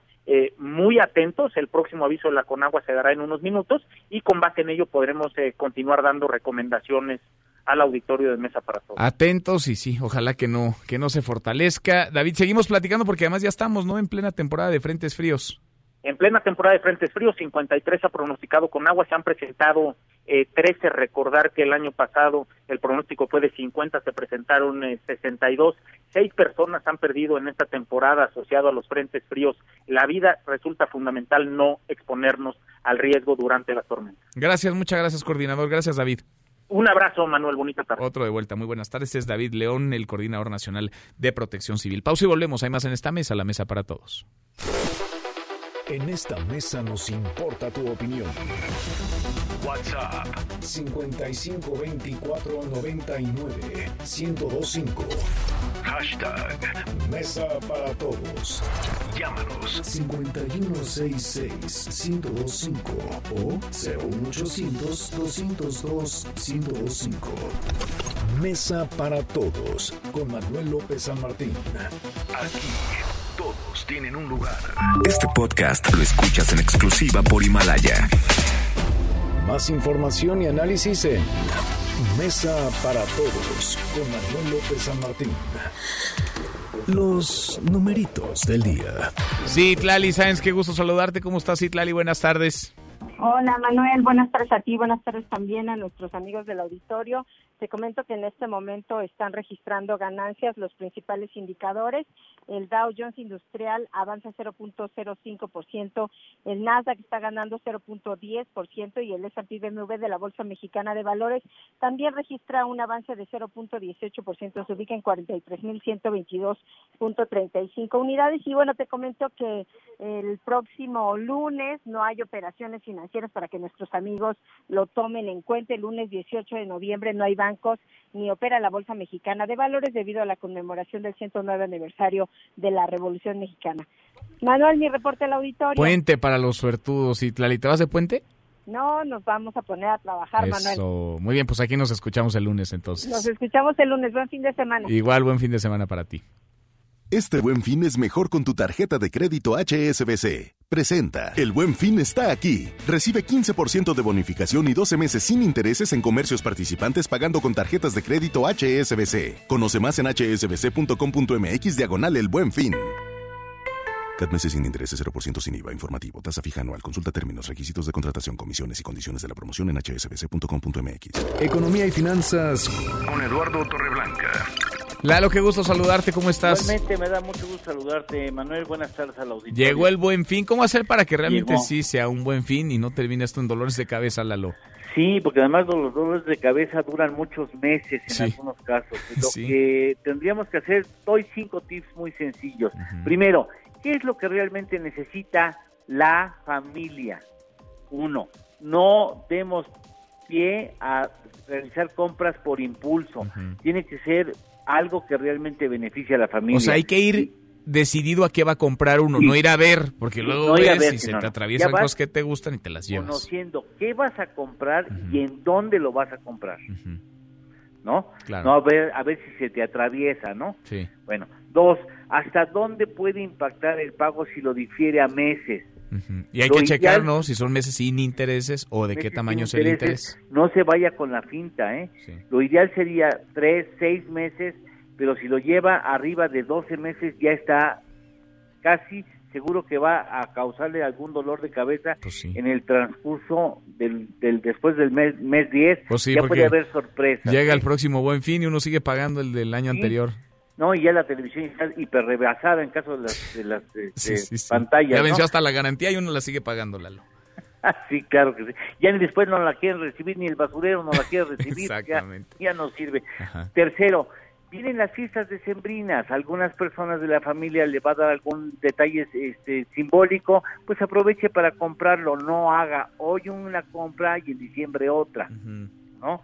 S46: muy atentos. El próximo aviso de la Conagua se dará en unos minutos y con base en ello podremos continuar dando recomendaciones al auditorio de Mesa para Todos.
S3: Atentos y sí, ojalá que no, que no se fortalezca. David, seguimos platicando porque además ya estamos, ¿no? En plena temporada de frentes fríos.
S46: En plena temporada de frentes fríos, 53 ha pronosticado con agua, se han presentado eh, 13, recordar que el año pasado el pronóstico fue de 50, se presentaron eh, 62, seis personas han perdido en esta temporada asociado a los frentes fríos. La vida resulta fundamental no exponernos al riesgo durante la tormenta.
S3: Gracias, muchas gracias coordinador, gracias David.
S46: Un abrazo, Manuel. Bonita tarde.
S3: Otro de vuelta. Muy buenas tardes. Es David León, el coordinador nacional de protección civil. Pausa y volvemos. Hay más en esta mesa, la mesa para todos.
S1: En esta mesa nos importa tu opinión. WhatsApp 5524 99 1025. Hashtag Mesa para Todos. Llámanos 5166 1025 o 01800 202 1025. Mesa para Todos con Manuel López San Martín. Aquí todos tienen un lugar. Este podcast lo escuchas en exclusiva por Himalaya. Más información y análisis en Mesa para Todos con Manuel López San Martín. Los numeritos del día.
S3: Sí, Tlali Sáenz, qué gusto saludarte. ¿Cómo estás, Tlali? Buenas tardes.
S47: Hola Manuel, buenas tardes a ti, buenas tardes también a nuestros amigos del auditorio. Te comento que en este momento están registrando ganancias los principales indicadores. El Dow Jones Industrial avanza 0.05%, el Nasdaq está ganando 0.10% y el S&P BMW de la Bolsa Mexicana de Valores también registra un avance de 0.18%, se ubica en 43.122.35 unidades. Y bueno, te comento que el próximo lunes no hay operaciones financieras para que nuestros amigos lo tomen en cuenta. El lunes 18 de noviembre no hay bancos ni opera la Bolsa Mexicana de Valores debido a la conmemoración del 109 aniversario de la Revolución Mexicana. Manuel, mi reporte al auditorio.
S3: Puente para los suertudos. ¿Y Tlali, te vas de puente?
S47: No, nos vamos a poner a trabajar,
S3: Eso. Muy bien, pues aquí nos escuchamos el lunes entonces.
S47: Nos escuchamos el lunes. Buen fin de semana.
S3: Igual, buen fin de semana para ti.
S1: Este buen fin es mejor con tu tarjeta de crédito HSBC. presenta El Buen Fin está aquí. Recibe 15% de bonificación y 12 meses sin intereses en comercios participantes pagando con tarjetas de crédito HSBC. Conoce más en hsbc.com.mx diagonal El Buen Fin. CAT meses sin intereses 0% sin IVA. Informativo. Tasa fija anual. Consulta términos, requisitos de contratación, comisiones y condiciones de la promoción en hsbc.com.mx. Economía y finanzas con Eduardo Torreblanca.
S3: Lalo, qué gusto saludarte, ¿cómo estás?
S48: Igualmente, me da mucho gusto saludarte, Manuel. Buenas tardes al auditorio.
S3: Llegó el buen fin. ¿Cómo hacer para que realmente sí sea un buen fin y no termine esto en dolores de cabeza, Lalo?
S48: Sí, porque además los dolores de cabeza duran muchos meses en algunos casos. [laughs] Lo que tendríamos que hacer, doy cinco tips muy sencillos. Primero, ¿qué es lo que realmente necesita la familia? Uno, no demos pie a realizar compras por impulso. Tiene que ser algo que realmente beneficie a la familia.
S3: O sea, hay que ir decidido a qué va a comprar uno, no ir a ver, porque luego ves y se te atraviesan cosas que te gustan y te las llevas.
S48: Conociendo qué vas a comprar y en dónde lo vas a comprar. ¿No? No a ver, a ver si se te atraviesa, ¿no?
S3: Sí.
S48: Bueno, dos, ¿hasta dónde puede impactar el pago si lo difiere a meses?
S3: Y hay que checar, ¿no? Si son meses sin intereses o de qué tamaño es el interés.
S48: No se vaya con la finta, ¿eh? Lo ideal sería tres, seis meses, pero si lo lleva arriba de 12 meses ya está casi seguro que va a causarle algún dolor de cabeza
S3: Pues
S48: en el transcurso del, del después del mes, mes 10.
S3: Pues sí,
S48: ya puede haber sorpresas.
S3: Llega el próximo buen fin y uno sigue pagando el del año anterior.
S48: No, y ya la televisión está hiperrebasada en caso de las, de las de- [laughs]
S3: Sí,
S48: de
S3: sí, sí.
S48: pantallas.
S3: Ya
S48: ¿no?
S3: venció hasta la garantía y uno la sigue pagando, Lalo. [laughs]
S48: sí, claro que sí. Ya ni después no la quieren recibir, ni el basurero no la quiere [laughs] recibir. ya,
S3: Exactamente.
S48: ya no sirve.
S3: Ajá.
S48: Tercero, vienen las fiestas decembrinas. Algunas personas de la familia le va a dar algún detalle este, simbólico, pues aproveche para comprarlo. No haga hoy una compra y en diciembre otra. ¿No?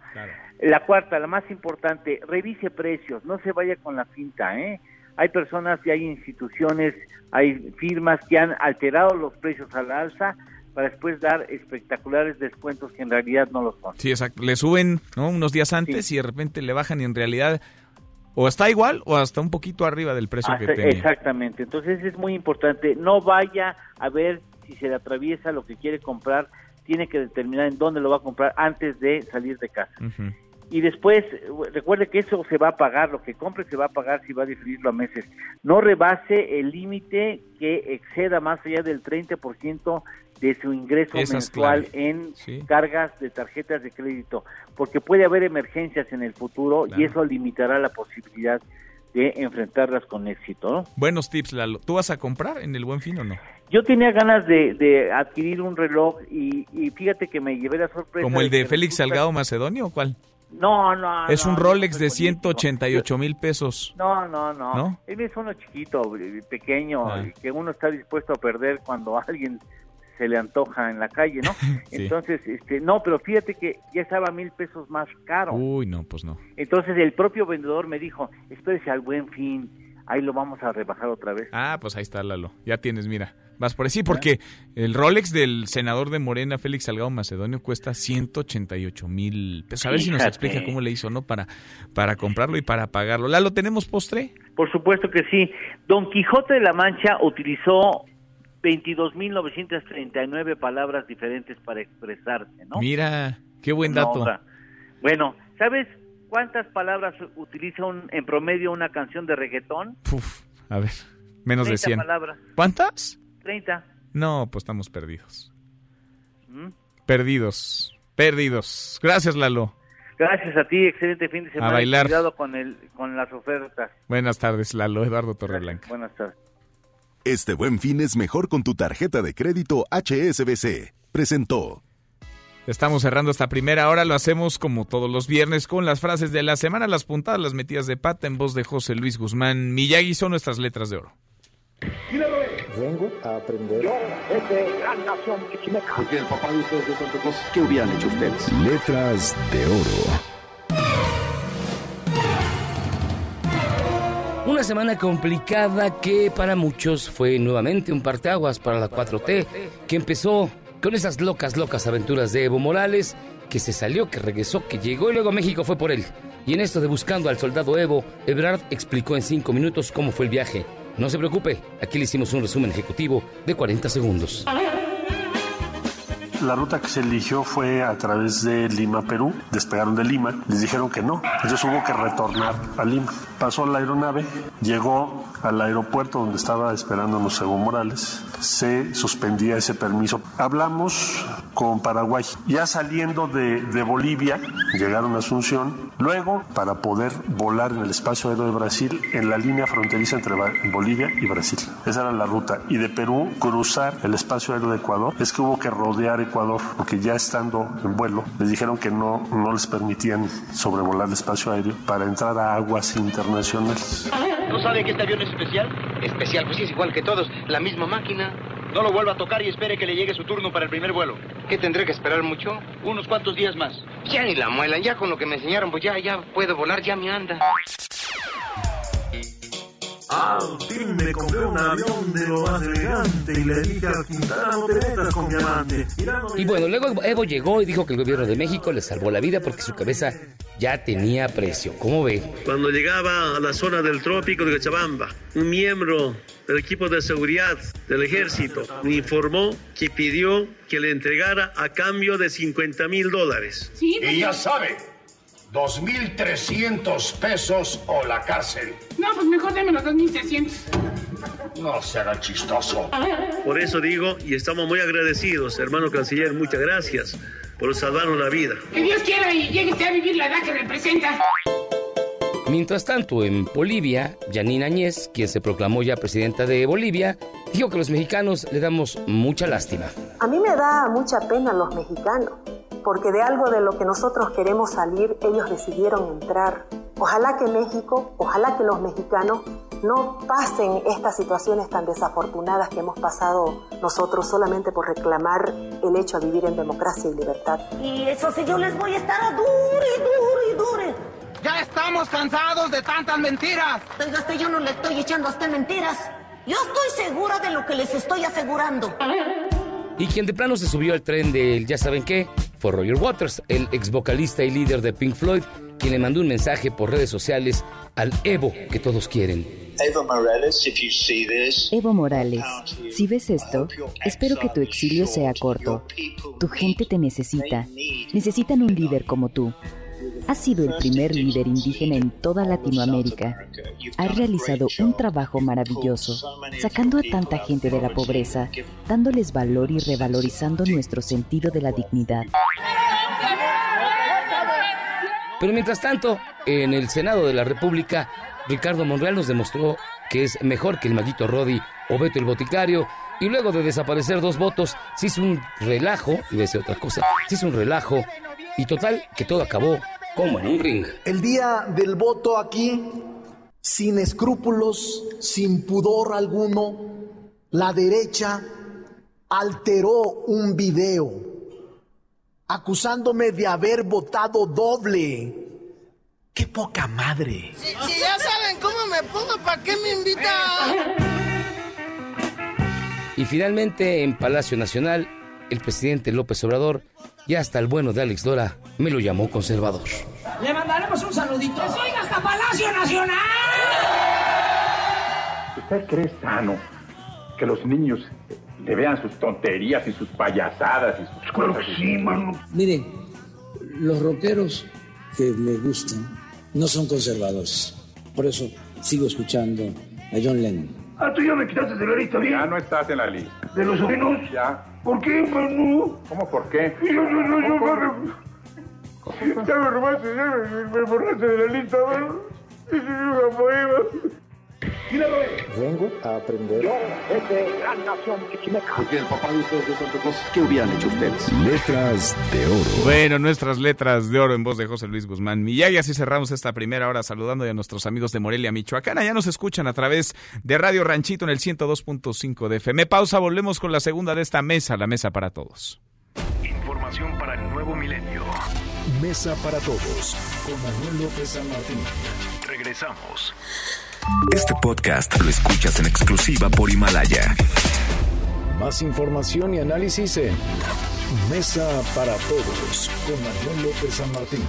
S48: La cuarta, la más importante, revise precios, no se vaya con la finta, ¿eh? Hay personas y hay instituciones, hay firmas que han alterado los precios a la alza para después dar espectaculares descuentos que en realidad no los son.
S3: Sí, exacto. Le suben ¿no? unos días antes y de repente le bajan y en realidad o está igual o hasta un poquito arriba del precio que tenía.
S48: Exactamente, entonces es muy importante, no vaya a ver si se le atraviesa lo que quiere comprar, tiene que determinar en dónde lo va a comprar antes de salir de casa. Y después, recuerde que eso se va a pagar, lo que compre se va a pagar si va a diferirlo a meses. No rebase el límite que exceda más allá del 30% de su ingreso
S3: Esa
S48: mensual en
S3: Sí.
S48: cargas de tarjetas de crédito, porque puede haber emergencias en el futuro
S3: Claro.
S48: y eso limitará la posibilidad de enfrentarlas con éxito, ¿no?
S3: Buenos tips, Lalo. ¿Tú vas a comprar en el buen fin o no?
S48: Yo tenía ganas de, de adquirir un reloj y, y fíjate que me llevé la sorpresa.
S3: ¿Como el de Félix Salgado Macedonio o cuál?
S48: No, no.
S3: es
S48: no,
S3: un Rolex de 188 mil pesos.
S48: No, no, no.
S3: ¿No?
S48: Él es uno chiquito, pequeño,
S3: Ah.
S48: que uno está dispuesto a perder cuando alguien se le antoja en la calle, ¿no? [laughs]
S3: Sí.
S48: Entonces, este, no, pero fíjate que ya estaba mil pesos más caro.
S3: Uy, no, pues no.
S48: Entonces el propio vendedor me dijo, espérese al buen fin, ahí lo vamos a rebajar otra vez.
S3: Ah, pues ahí está, Lalo. Ya tienes, mira. Vas por ahí. Sí, porque el Rolex del senador de Morena, Félix Salgado Macedonio, cuesta 188 mil pesos. A ver si nos explica cómo le hizo, ¿no? Para, para comprarlo y para pagarlo. Lalo, ¿tenemos postre?
S48: Por supuesto que sí. Don Quijote de la Mancha utilizó 22.939 palabras diferentes para expresarse, ¿no?
S3: Mira, qué buen dato.
S48: Bueno, ¿sabes cuántas palabras utiliza un- en promedio una canción de reggaetón?
S3: Uf, a ver, menos de
S48: 30
S3: 100.
S48: palabras.
S3: ¿Cuántas?
S48: 30.
S3: No, pues estamos perdidos.
S48: ¿Mm?
S3: Perdidos. Perdidos. Gracias, Lalo.
S48: Gracias a ti, excelente fin de semana. y
S3: bailar.
S48: Cuidado con, el, con las ofertas.
S3: Buenas tardes, Lalo. Eduardo Torreblanca.
S48: Buenas tardes.
S1: Este buen fin es mejor con tu tarjeta de crédito HSBC. Presentó.
S3: Estamos cerrando esta primera hora, lo hacemos como todos los viernes con las frases de la semana, las puntadas, las metidas de pata en voz de José Luis Guzmán. Miyagi son nuestras letras de oro.
S49: Vengo a aprender.
S34: Es de gran nación chichimeca.
S49: Porque el papá de ustedes de ¿qué hubieran hecho ustedes?
S1: Letras de oro.
S50: Una semana complicada que para muchos fue nuevamente un parteaguas para la 4T, que empezó con esas locas, locas aventuras de Evo Morales, que se salió, que regresó, que llegó y luego México fue por él. Y en esto de buscando al soldado Evo, Ebrard explicó en cinco minutos cómo fue el viaje. No se preocupe, aquí le hicimos un resumen ejecutivo de 40 segundos.
S51: La ruta que se eligió fue a través de Lima, Perú. Despegaron de Lima, les dijeron que no. Entonces hubo que retornar a Lima. Pasó la aeronave, llegó al aeropuerto donde estaba esperándonos Evo Morales. Se suspendía ese permiso. Hablamos con Paraguay. Ya saliendo de, de Bolivia, llegaron a Asunción. Luego, para poder volar en el espacio aéreo de Brasil, en la línea fronteriza entre Bolivia y Brasil. Esa era la ruta. Y de Perú, cruzar el espacio aéreo de Ecuador. Es que hubo que rodear Ecuador, porque ya estando en vuelo, les dijeron que no, no les permitían sobrevolar el espacio aéreo para entrar a aguas internacionales.
S52: ¿No sabe que este avión es especial? Especial, pues sí, es igual que todos. La misma máquina. No lo vuelva a tocar y espere que le llegue su turno para el primer vuelo. ¿Qué tendré que esperar mucho? Unos cuantos días más. Ya ni la muelan, ya con lo que me enseñaron, pues ya, ya puedo volar, ya me anda.
S53: Al fin me compré un avión de lo más elegante y le dije a Quintana no te metas con mi amante. Mirando
S50: Y bueno, luego Evo llegó y dijo que el gobierno de México le salvó la vida porque su cabeza ya tenía precio. ¿Cómo ve?
S54: Cuando llegaba a la zona del trópico de Cochabamba, un miembro del equipo de seguridad del ejército me informó que pidió que le entregara a cambio de 50 mil dólares.
S55: Y ya sabe, 2.300 pesos o la cárcel.
S56: No, pues mejor deme los 2.600.
S55: No será chistoso.
S54: Por eso digo, y estamos muy agradecidos, hermano canciller, muchas gracias por salvarnos la vida.
S56: Que Dios quiera y llegue usted a vivir la edad que representa.
S50: Mientras tanto, en Bolivia, Janine Añez, quien se proclamó ya presidenta de Bolivia, dijo que los mexicanos le damos mucha lástima.
S57: A mí me da mucha pena los mexicanos, porque de algo de lo que nosotros queremos salir, ellos decidieron entrar. Ojalá que México, ojalá que los mexicanos no pasen estas situaciones tan desafortunadas que hemos pasado nosotros solamente por reclamar el hecho de vivir en democracia y libertad.
S58: Y eso sí, yo les voy a estar a dure, dure, dure.
S56: Ya estamos cansados de tantas mentiras.
S58: Oiga, usted, yo no le estoy echando a usted mentiras. Yo estoy segura de lo que les estoy asegurando.
S50: Y quien de plano se subió al tren del ya saben qué fue Roger Waters, el ex vocalista y líder de Pink Floyd, quien le mandó un mensaje por redes sociales al Evo que todos quieren.
S59: Evo Morales, if you see this,
S5: Evo Morales, si ves esto, espero que tu exilio sea corto. Tu gente te necesita. Necesitan un líder como tú. Has sido el primer líder indígena en toda Latinoamérica. Has realizado un trabajo maravilloso, sacando a tanta gente de la pobreza, dándoles valor y revalorizando nuestro sentido de la dignidad.
S50: Pero mientras tanto, en el Senado de la República, Ricardo Monreal nos demostró que es mejor que el maldito Rodi o Beto el Boticario. Y luego de desaparecer dos votos, se hizo un relajo, y decir otra cosa, se hizo un relajo. Y total, que todo acabó como en un ring.
S60: El día del voto aquí, sin escrúpulos, sin pudor alguno, la derecha alteró un video acusándome de haber votado doble. ¡Qué poca madre!
S56: Si, si ya saben cómo me pongo, ¿para qué me invitan?
S50: Y finalmente, en Palacio Nacional, el presidente López Obrador, ya hasta el bueno de Alex Dora, me lo llamó conservador.
S56: Le mandaremos un saludito. ¡Oiga hasta Palacio Nacional!
S61: ¿Usted cree sano que los niños le vean sus tonterías y sus payasadas y sus
S38: Claro
S61: cosas?
S38: que sí, mano. Miren, los rockeros que me gustan no son conservadores. Por eso sigo escuchando a John Lennon.
S61: Ah, tú ya me quitaste de la lista, bien. Ya no estás en la lista.
S38: ¿De los
S61: buenos? Ya.
S38: ¿Por qué, mano?
S61: ¿Cómo por qué?
S38: Yo, yo, yo, yo. Ya me robaste, ya me, borraste de la lista, mano. Es una poema.
S49: Vengo a aprender.
S34: Yo, desde Gran Nación Chichimeca.
S49: Porque el papá de ustedes de Cruz, ¿qué hubieran hecho ustedes?
S1: Letras de oro.
S3: Bueno, nuestras letras de oro en voz de José Luis Guzmán Millán. Y así cerramos esta primera hora saludando a nuestros amigos de Morelia, Michoacán. Ya nos escuchan a través de Radio Ranchito en el 102.5 de FM. Pausa, volvemos con la segunda de esta mesa, la mesa para todos.
S1: Información para el nuevo milenio. Mesa para todos con Manuel López San Martín. Regresamos. Este podcast lo escuchas en exclusiva por Himalaya. Más información y análisis en Mesa para todos con Manuel López San Martín.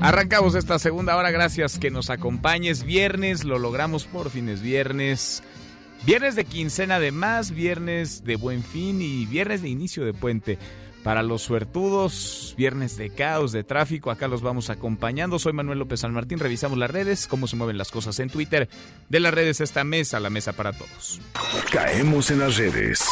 S3: Arrancamos esta segunda hora, gracias que nos acompañes. Viernes, lo logramos por fines viernes. Viernes de quincena de más, viernes de buen fin y viernes de inicio de puente. Para los suertudos, viernes de caos, de tráfico, acá los vamos acompañando. Soy Manuel López San Martín, revisamos las redes, cómo se mueven las cosas en Twitter. De las redes esta mesa, la mesa para todos.
S1: Caemos en las redes.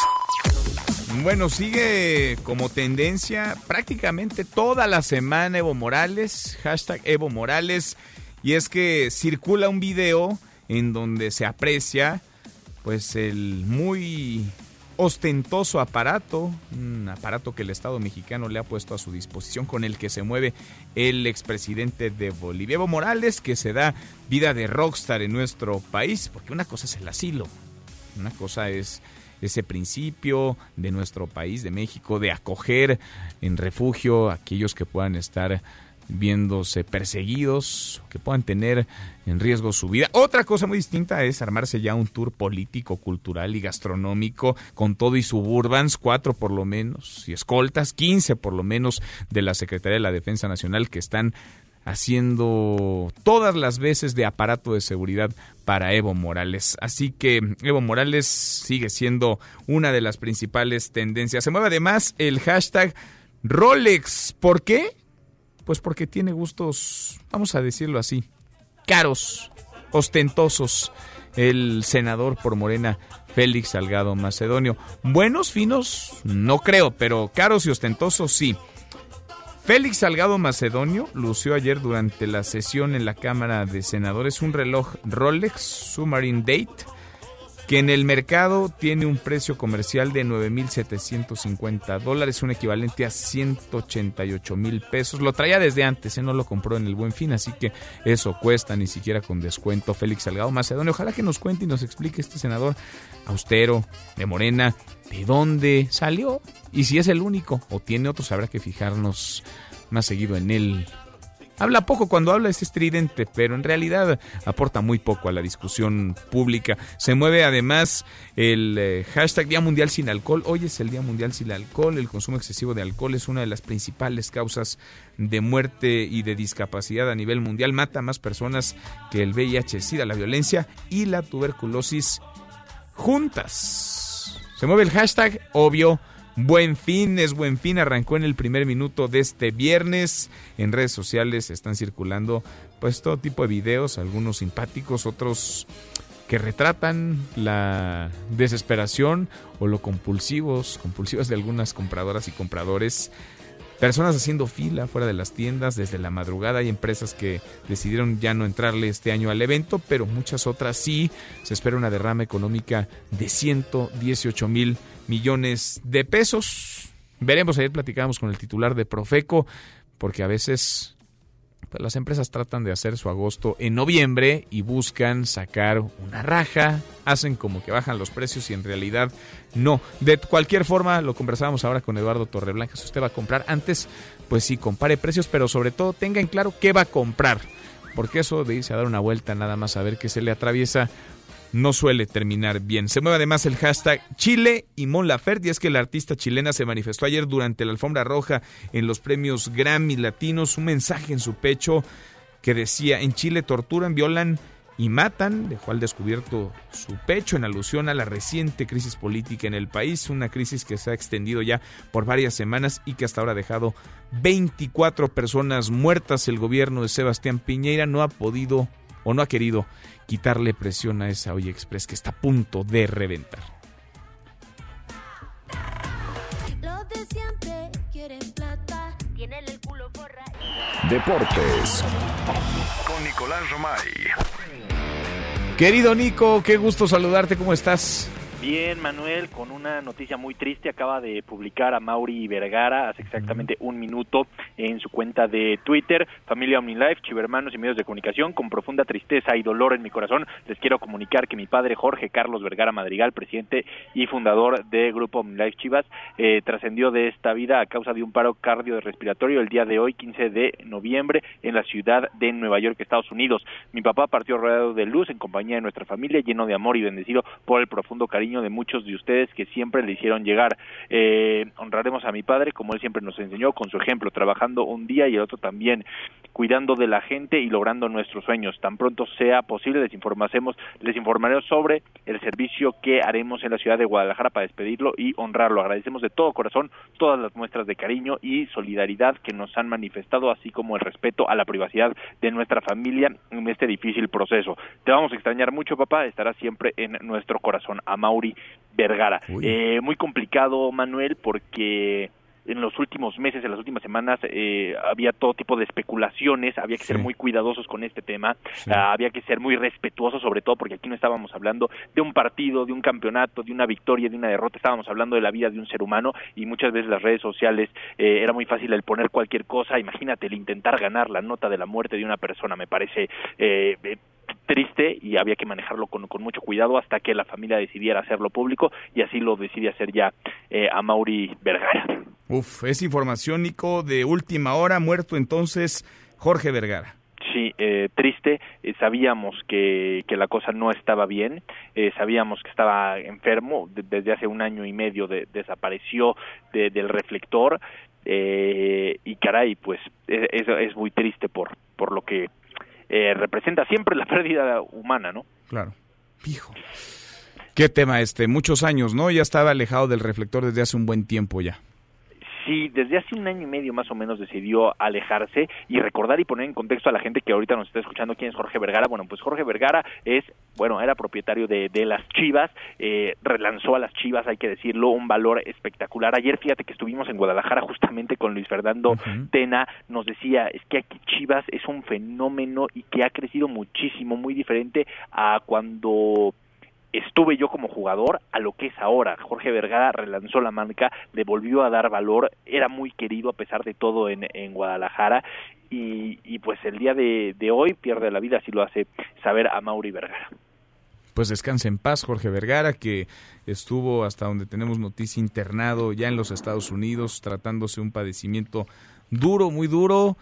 S3: Bueno, sigue como tendencia prácticamente toda la semana Evo Morales, hashtag Evo Morales, y es que circula un video en donde se aprecia pues el muy ostentoso aparato, un aparato que el Estado mexicano le ha puesto a su disposición con el que se mueve el expresidente de Bolivia, Evo Morales, que se da vida de rockstar en nuestro país, porque una cosa es el asilo, una cosa es ese principio de nuestro país, de México, de acoger en refugio a aquellos que puedan estar viéndose perseguidos, que puedan tener en riesgo su vida. Otra cosa muy distinta es armarse ya un tour político, cultural y gastronómico con todo y suburbans, cuatro por lo menos, y escoltas, quince por lo menos de la Secretaría de la Defensa Nacional que están haciendo todas las veces de aparato de seguridad para Evo Morales. Así que Evo Morales sigue siendo una de las principales tendencias. Se mueve además el hashtag Rolex. ¿Por qué? Pues porque tiene gustos, vamos a decirlo así, caros, ostentosos. El senador por Morena, Félix Salgado Macedonio. Buenos, finos, no creo, pero caros y ostentosos sí. Félix Salgado Macedonio lució ayer durante la sesión en la Cámara de Senadores un reloj Rolex Submarine Date que en el mercado tiene un precio comercial de 9.750 dólares, un equivalente a 188 mil pesos. Lo traía desde antes, ¿eh? no lo compró en el Buen Fin, así que eso cuesta ni siquiera con descuento. Félix Salgado Macedonio, ojalá que nos cuente y nos explique este senador austero de Morena de dónde salió y si es el único o tiene otros, habrá que fijarnos más seguido en él. Habla poco cuando habla es estridente, pero en realidad aporta muy poco a la discusión pública. Se mueve además el eh, hashtag Día Mundial sin Alcohol. Hoy es el Día Mundial sin Alcohol. El consumo excesivo de alcohol es una de las principales causas de muerte y de discapacidad a nivel mundial. Mata más personas que el VIH, SIDA, la violencia y la tuberculosis juntas. Se mueve el hashtag, obvio Buen fin, es buen fin, arrancó en el primer minuto de este viernes. En redes sociales están circulando pues todo tipo de videos, algunos simpáticos, otros que retratan la desesperación o lo compulsivos, compulsivos de algunas compradoras y compradores. Personas haciendo fila fuera de las tiendas desde la madrugada. Hay empresas que decidieron ya no entrarle este año al evento, pero muchas otras sí. Se espera una derrama económica de 118 mil millones de pesos. Veremos, ayer platicábamos con el titular de Profeco, porque a veces pues, las empresas tratan de hacer su agosto en noviembre y buscan sacar una raja, hacen como que bajan los precios y en realidad no. De cualquier forma, lo conversábamos ahora con Eduardo Torreblanca, si usted va a comprar antes, pues sí, compare precios, pero sobre todo tenga en claro qué va a comprar, porque eso de irse a dar una vuelta nada más a ver qué se le atraviesa, no suele terminar bien. Se mueve además el hashtag Chile y Mon Laferte es que la artista chilena se manifestó ayer durante la alfombra roja en los premios Grammy Latinos, un mensaje en su pecho que decía, en Chile torturan, violan y matan, dejó al descubierto su pecho en alusión a la reciente crisis política en el país, una crisis que se ha extendido ya por varias semanas y que hasta ahora ha dejado 24 personas muertas. El gobierno de Sebastián Piñeira no ha podido o no ha querido quitarle presión a esa Oye Express que está a punto de reventar.
S1: Deportes con Nicolás Romay.
S3: Querido Nico, qué gusto saludarte, ¿cómo estás?
S62: Bien, Manuel, con una noticia muy triste, acaba de publicar a Mauri Vergara hace exactamente un minuto en su cuenta de Twitter, familia OmniLife, chivermanos y medios de comunicación, con profunda tristeza y dolor en mi corazón, les quiero comunicar que mi padre Jorge Carlos Vergara Madrigal, presidente y fundador de Grupo OmniLife Chivas, eh, trascendió de esta vida a causa de un paro cardiorrespiratorio el día de hoy, 15 de noviembre, en la ciudad de Nueva York, Estados Unidos. Mi papá partió rodeado de luz en compañía de nuestra familia, lleno de amor y bendecido por el profundo cariño de muchos de ustedes que siempre le hicieron llegar. Eh, honraremos a mi padre, como él siempre nos enseñó, con su ejemplo, trabajando un día y el otro también. cuidando de la gente y logrando nuestros sueños. Tan pronto sea posible les informaremos, les informaremos sobre el servicio que haremos en la ciudad de Guadalajara para despedirlo y honrarlo. Agradecemos de todo corazón todas las muestras de cariño y solidaridad que nos han manifestado, así como el respeto a la privacidad de nuestra familia en este difícil proceso. Te vamos a extrañar mucho, papá, estará siempre en nuestro corazón. A Mauri Vergara. Eh, muy complicado, Manuel, porque en los últimos meses, en las últimas semanas, eh, había todo tipo de especulaciones, había que ser muy cuidadosos con este tema, ah, había que ser muy respetuosos, sobre todo porque aquí no estábamos hablando de un partido, de un campeonato, de una victoria, de una derrota, estábamos hablando de la vida de un ser humano y muchas veces las redes sociales eh, era muy fácil el poner cualquier cosa, imagínate el intentar ganar la nota de la muerte de una persona, me parece eh, triste y había que manejarlo con, con, mucho cuidado hasta que la familia decidiera hacerlo público y así lo decide hacer ya eh, a Mauri Vergara.
S3: Uf, es información, Nico, de última hora, muerto entonces Jorge Vergara.
S62: Sí, eh, triste. Eh, sabíamos que, que, la cosa no estaba bien. Eh, sabíamos que estaba enfermo. desde hace un año y medio de, desapareció del reflector. Eh, y caray, pues es, es muy triste por, por lo que eh, representa siempre la [laughs] pérdida humana, ¿no?
S3: Claro. Hijo. Qué tema este, muchos años, ¿no? Ya estaba alejado del reflector desde hace un buen tiempo ya.
S62: Sí, desde hace un año y medio más o menos decidió alejarse y recordar y poner en contexto a la gente que ahorita nos está escuchando quién es Jorge Vergara. Bueno, pues Jorge Vergara es, bueno, era propietario de, de las Chivas, eh, relanzó a las Chivas, hay que decirlo, un valor espectacular. Ayer fíjate que estuvimos en Guadalajara justamente con Luis Fernando Tena, nos decía, es que aquí Chivas es un fenómeno y que ha crecido muchísimo, muy diferente a cuando estuve yo como jugador a lo que es ahora. Jorge Vergara relanzó la marca, le volvió a dar valor, era muy querido a pesar de todo en, en Guadalajara y, pues el día de, de, hoy pierde la vida, así lo hace saber a Mauri Vergara.
S3: Pues descanse en paz Jorge Vergara, que estuvo hasta donde tenemos noticia internado ya en los Estados Unidos, tratándose un padecimiento duro, muy duro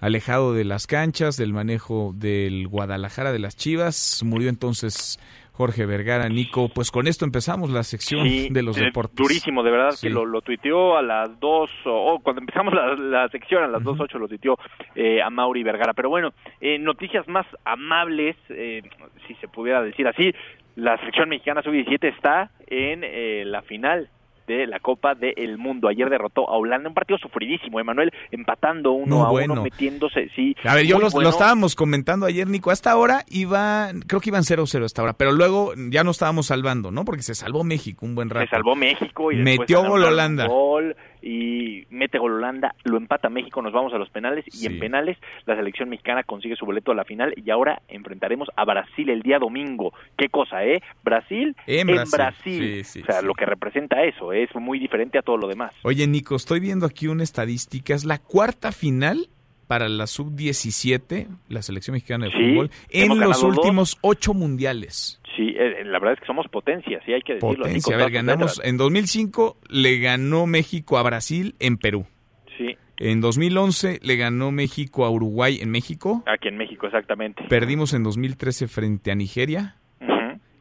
S3: alejado de las canchas, del manejo del Guadalajara de las Chivas. Murió entonces Jorge Vergara, Nico. Pues con esto empezamos la sección de los deportes.
S62: Durísimo, de verdad, que lo, lo, tuiteó a las dos, o cuando empezamos la, sección, a las dos ocho lo tuiteó eh, a Mauri Vergara. Pero bueno, eh, noticias más amables, eh, si se pudiera decir así. La selección mexicana sub-17 está en eh, la final de la Copa del Mundo. Ayer derrotó a Holanda, un partido sufridísimo, Emanuel, empatando uno a uno, metiéndose, sí.
S3: A ver, yo lo estábamos comentando ayer, Nico, hasta ahora iba, creo que iban 0-0 hasta ahora, pero luego ya no estábamos salvando, ¿no? Porque se salvó México un buen rato.
S62: Se salvó México y
S3: metió gol Holanda.
S62: Gol, y mete gol Holanda, lo empata México, nos vamos a los penales y en penales la selección mexicana consigue su boleto a la final y ahora enfrentaremos a Brasil el día domingo. ¿Qué cosa, eh? Brasil
S3: en Brasil.
S62: o sea, lo que representa eso, es muy diferente a todo lo demás.
S3: Oye, Nico, estoy viendo aquí una estadística, es la cuarta final para la sub-17, la selección mexicana de fútbol, en los últimos ocho mundiales.
S62: Sí, eh, la verdad es que somos potencia, sí hay que decirlo.
S3: Potencia, a ver, ganamos, en 2005 le ganó México a Brasil en Perú.
S62: Sí.
S3: En 2011 le ganó México a Uruguay en México.
S62: Aquí en México, exactamente.
S3: Perdimos en 2013 frente a Nigeria.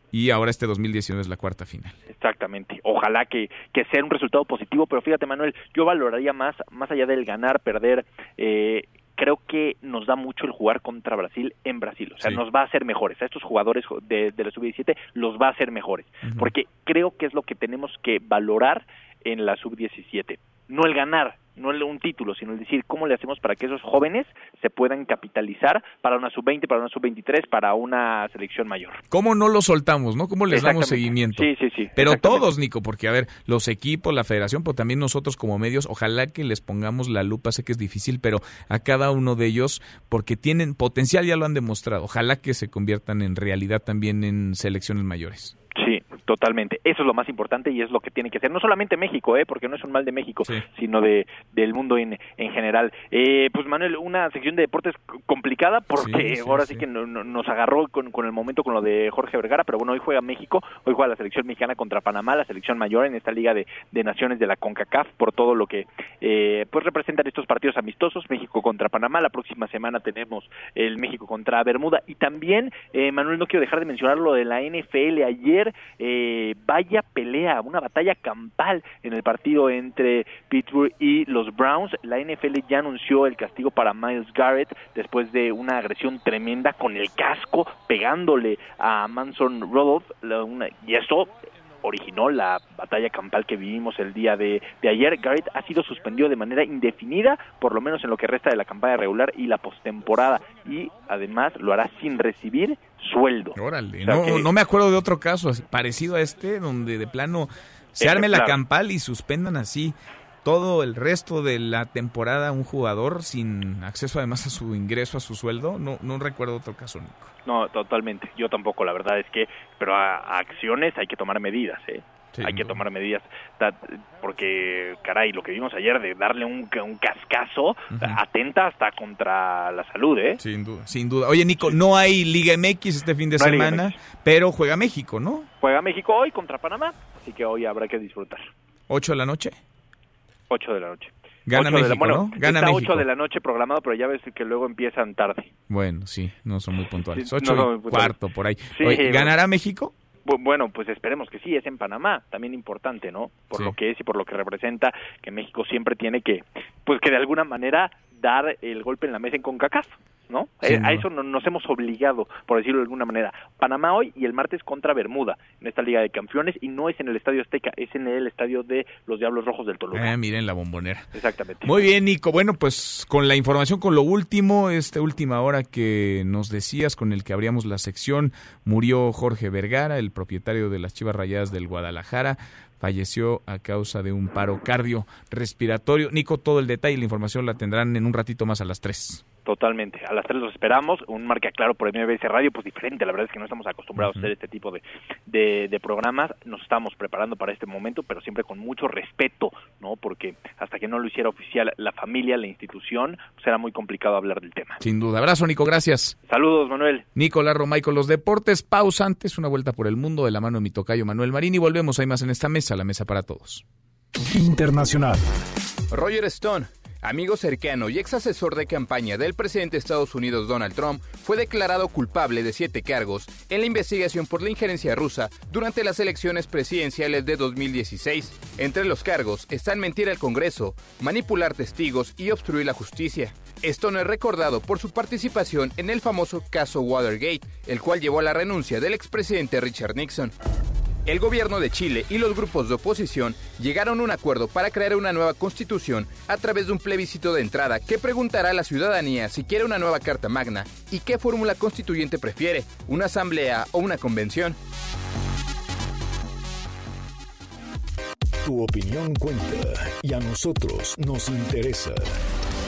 S3: Y ahora este 2019 es la cuarta final.
S62: Exactamente. Ojalá que, que sea un resultado positivo, pero fíjate Manuel, yo valoraría más, más allá del ganar, perder, eh, creo que nos da mucho el jugar contra Brasil en Brasil. O sea, nos va a hacer mejores. A estos jugadores de, de la sub-17 los va a hacer mejores. Porque creo que es lo que tenemos que valorar en la sub-17. No el ganar, no un título, sino el decir cómo le hacemos para que esos jóvenes se puedan capitalizar para una sub-20, para una sub-23, para una selección mayor.
S3: ¿Cómo no lo soltamos, no? ¿Cómo les damos seguimiento?
S62: Sí, sí, sí.
S3: Pero todos, Nico, porque a ver, los equipos, la federación, pero también nosotros como medios, ojalá que les pongamos la lupa, sé que es difícil, pero a cada uno de ellos, porque tienen potencial, ya lo han demostrado, ojalá que se conviertan en realidad también en selecciones mayores.
S62: Totalmente. Eso es lo más importante y es lo que tiene que ser. No solamente México, ¿eh? porque no es un mal de México, sino de del mundo en, en general. Eh, pues Manuel, una sección de deportes complicada porque ahora sí, que nos agarró con, con, el momento con lo de Jorge Vergara, pero bueno, hoy juega México, hoy juega la selección mexicana contra Panamá, la selección mayor en esta liga de, de naciones de la CONCACAF, por todo lo que eh, pues representan estos partidos amistosos, México contra Panamá, la próxima semana tenemos el México contra Bermuda y también, eh, Manuel, no quiero dejar de mencionar lo de la NFL ayer, eh, eh, vaya pelea, una batalla campal en el partido entre Pittsburgh y los Browns. La NFL ya anunció el castigo para Miles Garrett después de una agresión tremenda con el casco pegándole a Manson Rudolph y eso originó la batalla campal que vivimos el día de, ayer. Garrett ha sido suspendido de manera indefinida, por lo menos en lo que resta de la campaña regular y la postemporada, y además lo hará sin recibir sueldo.
S3: Órale, no, no me acuerdo de otro caso parecido a este, donde de plano se arme la campal y suspendan así todo el resto de la temporada un jugador sin acceso además a su ingreso, a su sueldo. No, no recuerdo otro caso, Nico.
S62: No, totalmente. Yo tampoco, la verdad es que, pero a, acciones hay que tomar medidas, ¿eh? hay que tomar medidas. Porque caray lo que vimos ayer de darle un, un cascazo atenta hasta contra la salud eh
S3: sin duda sin duda. Oye Nico no hay Liga MX este fin de semana pero juega México no
S62: juega México hoy contra Panamá así que hoy habrá que disfrutar.
S3: ¿Ocho de la noche
S62: 8 de la noche.
S3: Gana México,
S62: bueno,
S3: Gana
S62: está 8 de la noche programado, pero ya ves que luego empiezan tarde.
S3: Bueno, sí, no son muy puntuales. 8 y cuarto, por ahí. ¿Ganará México?
S62: Bueno, pues esperemos que sí, es en Panamá, también importante, ¿no? Por lo que es y por lo que representa que México siempre tiene que, pues que de alguna manera dar el golpe en la mesa en CONCACAF. ¿No? Eh, a eso nos hemos obligado, por decirlo de alguna manera. Panamá hoy y el martes contra Bermuda en esta Liga de Campeones y no es en el Estadio Azteca, es en el estadio de los Diablos Rojos del Toluca.
S3: Eh, miren la bombonera.
S62: Exactamente.
S3: Muy bien, Nico. Bueno, pues con la información, con lo último, esta última hora que nos decías, con el que abríamos la sección, murió Jorge Vergara, el propietario de las Chivas Rayadas del Guadalajara falleció a causa de un paro cardiorrespiratorio. Nico, todo el detalle y la información la tendrán en un ratito más a las 3.
S62: Totalmente. A las 3 los esperamos. Un marca claro por MBS Radio, pues diferente. La verdad es que no estamos acostumbrados a hacer este tipo de, de, programas. Nos estamos preparando para este momento, pero siempre con mucho respeto, ¿no? Porque hasta que no lo hiciera oficial la familia, la institución, pues era muy complicado hablar del tema.
S3: Sin duda. Abrazo, Nico. Gracias.
S62: Saludos, Manuel.
S3: Nicolás Romay con los deportes. Pausa antes, una vuelta por el mundo de la mano de mi tocayo Manuel Marín y volvemos. Hay más en esta mesa, la mesa para todos.
S1: Internacional.
S63: Roger Stone amigo cercano y ex asesor de campaña del presidente de Estados Unidos Donald Trump, fue declarado culpable de siete cargos en la investigación por la injerencia rusa durante las elecciones presidenciales de 2016. Entre los cargos están mentir al Congreso, manipular testigos y obstruir la justicia. Esto no es recordado por su participación en el famoso caso Watergate, el cual llevó a la renuncia del expresidente Richard Nixon. El gobierno de Chile y los grupos de oposición llegaron a un acuerdo para crear una nueva constitución a través de un plebiscito de entrada que preguntará a la ciudadanía si quiere una nueva Carta Magna y qué fórmula constituyente prefiere, una asamblea o una convención.
S1: Tu opinión cuenta y a nosotros nos interesa.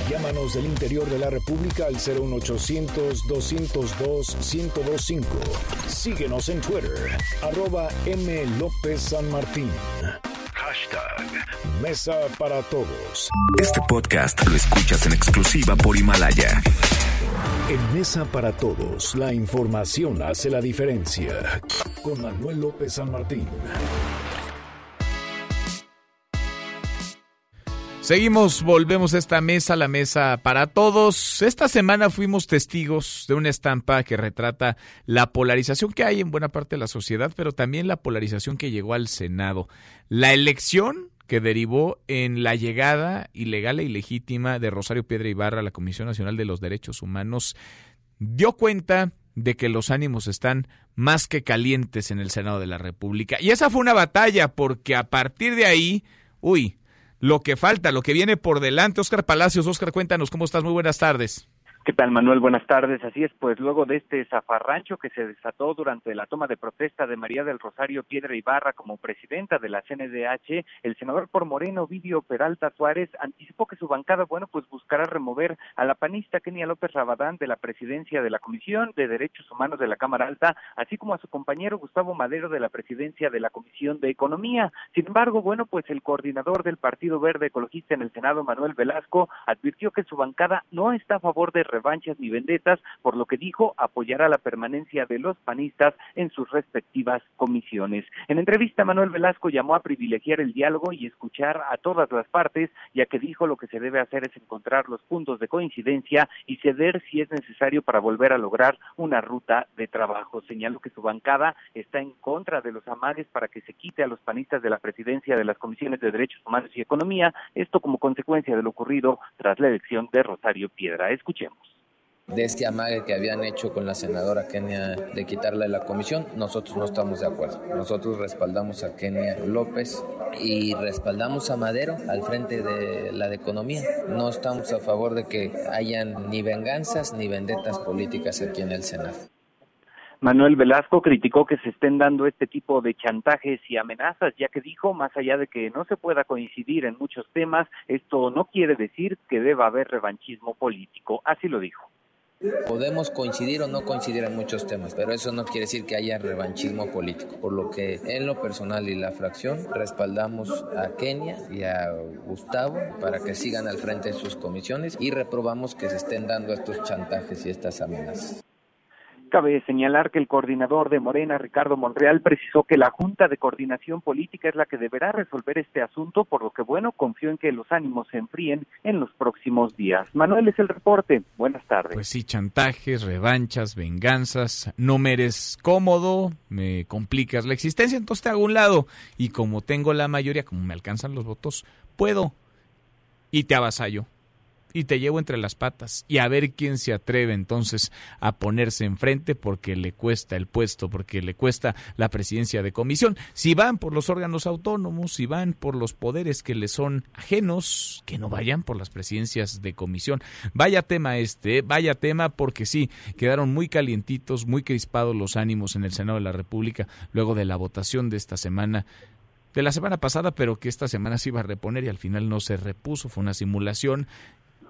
S1: Llámanos del interior de la República al 01800-202-1025. Síguenos en Twitter, arroba M. López San Martín. Hashtag Mesa para Todos. Este podcast lo escuchas en exclusiva por Himalaya. En Mesa para Todos, la información hace la diferencia. Con Manuel López San Martín.
S3: Seguimos, volvemos a esta mesa, la mesa para todos. Esta semana fuimos testigos de una estampa que retrata la polarización que hay en buena parte de la sociedad, pero también la polarización que llegó al Senado. La elección que derivó en la llegada ilegal e ilegítima de Rosario Piedra Ibarra a la Comisión Nacional de los Derechos Humanos dio cuenta de que los ánimos están más que calientes en el Senado de la República. Y esa fue una batalla porque a partir de ahí, uy, lo que falta, lo que viene por delante. Oscar Palacios, Oscar, cuéntanos, ¿cómo estás? Muy buenas tardes.
S64: ¿Qué tal, Manuel? Buenas tardes. Así es, pues luego de este zafarrancho que se desató durante la toma de protesta de María del Rosario Piedra Ibarra como presidenta de la CNDH, el senador por Moreno, Vidio Peralta Suárez, anticipó que su bancada, bueno, pues buscará remover a la panista Kenia López Rabadán de la presidencia de la Comisión de Derechos Humanos de la Cámara Alta, así como a su compañero Gustavo Madero de la presidencia de la Comisión de Economía. Sin embargo, bueno, pues el coordinador del Partido Verde Ecologista en el Senado, Manuel Velasco, advirtió que su bancada no está a favor de revanchas ni vendetas, por lo que dijo apoyará la permanencia de los panistas en sus respectivas comisiones. En entrevista, Manuel Velasco llamó a privilegiar el diálogo y escuchar a todas las partes, ya que dijo lo que se debe hacer es encontrar los puntos de coincidencia y ceder si es necesario para volver a lograr una ruta de trabajo. Señaló que su bancada está en contra de los amagues para que se quite a los panistas de la presidencia de las comisiones de Derechos Humanos y Economía, esto como consecuencia de lo ocurrido tras la elección de Rosario Piedra. Escuchemos
S65: de este amague que habían hecho con la senadora Kenia de quitarle la comisión, nosotros no estamos de acuerdo. Nosotros respaldamos a Kenia López y respaldamos a Madero al frente de la de economía. No estamos a favor de que hayan ni venganzas ni vendetas políticas aquí en el Senado.
S64: Manuel Velasco criticó que se estén dando este tipo de chantajes y amenazas, ya que dijo, más allá de que no se pueda coincidir en muchos temas, esto no quiere decir que deba haber revanchismo político. Así lo dijo.
S65: Podemos coincidir o no coincidir en muchos temas, pero eso no quiere decir que haya revanchismo político, por lo que en lo personal y la fracción respaldamos a Kenia y a Gustavo para que sigan al frente de sus comisiones y reprobamos que se estén dando estos chantajes y estas amenazas.
S64: Cabe señalar que el coordinador de Morena, Ricardo Monreal, precisó que la Junta de Coordinación Política es la que deberá resolver este asunto, por lo que, bueno, confío en que los ánimos se enfríen en los próximos días. Manuel es el reporte. Buenas tardes.
S3: Pues sí, chantajes, revanchas, venganzas. No me eres cómodo, me complicas la existencia, entonces te hago un lado. Y como tengo la mayoría, como me alcanzan los votos, puedo. Y te avasallo y te llevo entre las patas y a ver quién se atreve entonces a ponerse enfrente porque le cuesta el puesto, porque le cuesta la presidencia de comisión. Si van por los órganos autónomos, si van por los poderes que le son ajenos, que no vayan por las presidencias de comisión. Vaya tema este, ¿eh? vaya tema porque sí, quedaron muy calientitos, muy crispados los ánimos en el Senado de la República luego de la votación de esta semana de la semana pasada, pero que esta semana se iba a reponer y al final no se repuso, fue una simulación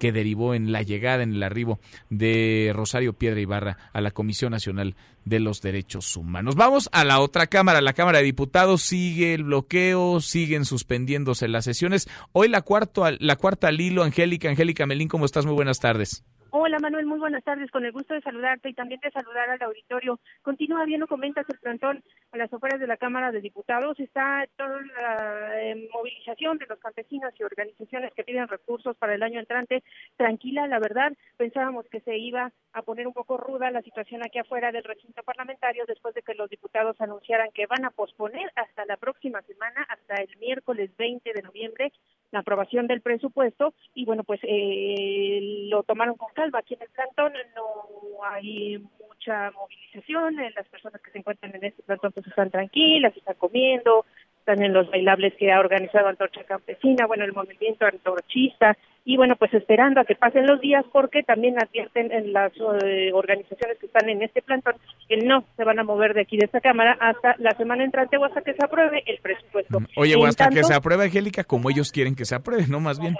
S3: que derivó en la llegada, en el arribo de Rosario Piedra Ibarra a la Comisión Nacional de los Derechos Humanos. Vamos a la otra Cámara, la Cámara de Diputados, sigue el bloqueo, siguen suspendiéndose las sesiones. Hoy la, cuarto, la cuarta al hilo, Angélica, Angélica Melín, ¿cómo estás? Muy buenas tardes.
S66: Hola Manuel, muy buenas tardes. Con el gusto de saludarte y también de saludar al auditorio. Continúa bien, lo comentas el plantón a las afueras de la Cámara de Diputados. Está toda la eh, movilización de los campesinos y organizaciones que piden recursos para el año entrante. Tranquila, la verdad. Pensábamos que se iba a poner un poco ruda la situación aquí afuera del recinto parlamentario después de que los diputados anunciaran que van a posponer hasta la próxima semana, hasta el miércoles 20 de noviembre, la aprobación del presupuesto. Y bueno, pues eh, lo tomaron con Aquí en el plantón no hay mucha movilización, eh, las personas que se encuentran en este plantón pues están tranquilas, están comiendo, en los bailables que ha organizado Antorcha Campesina, bueno, el movimiento antorchista, y bueno, pues esperando a que pasen los días porque también advierten en las eh, organizaciones que están en este plantón que no se van a mover de aquí de esta Cámara hasta la semana entrante o hasta que se apruebe el presupuesto.
S3: Oye, o hasta que se apruebe, Angélica, como ellos quieren que se apruebe, ¿no? Más bien.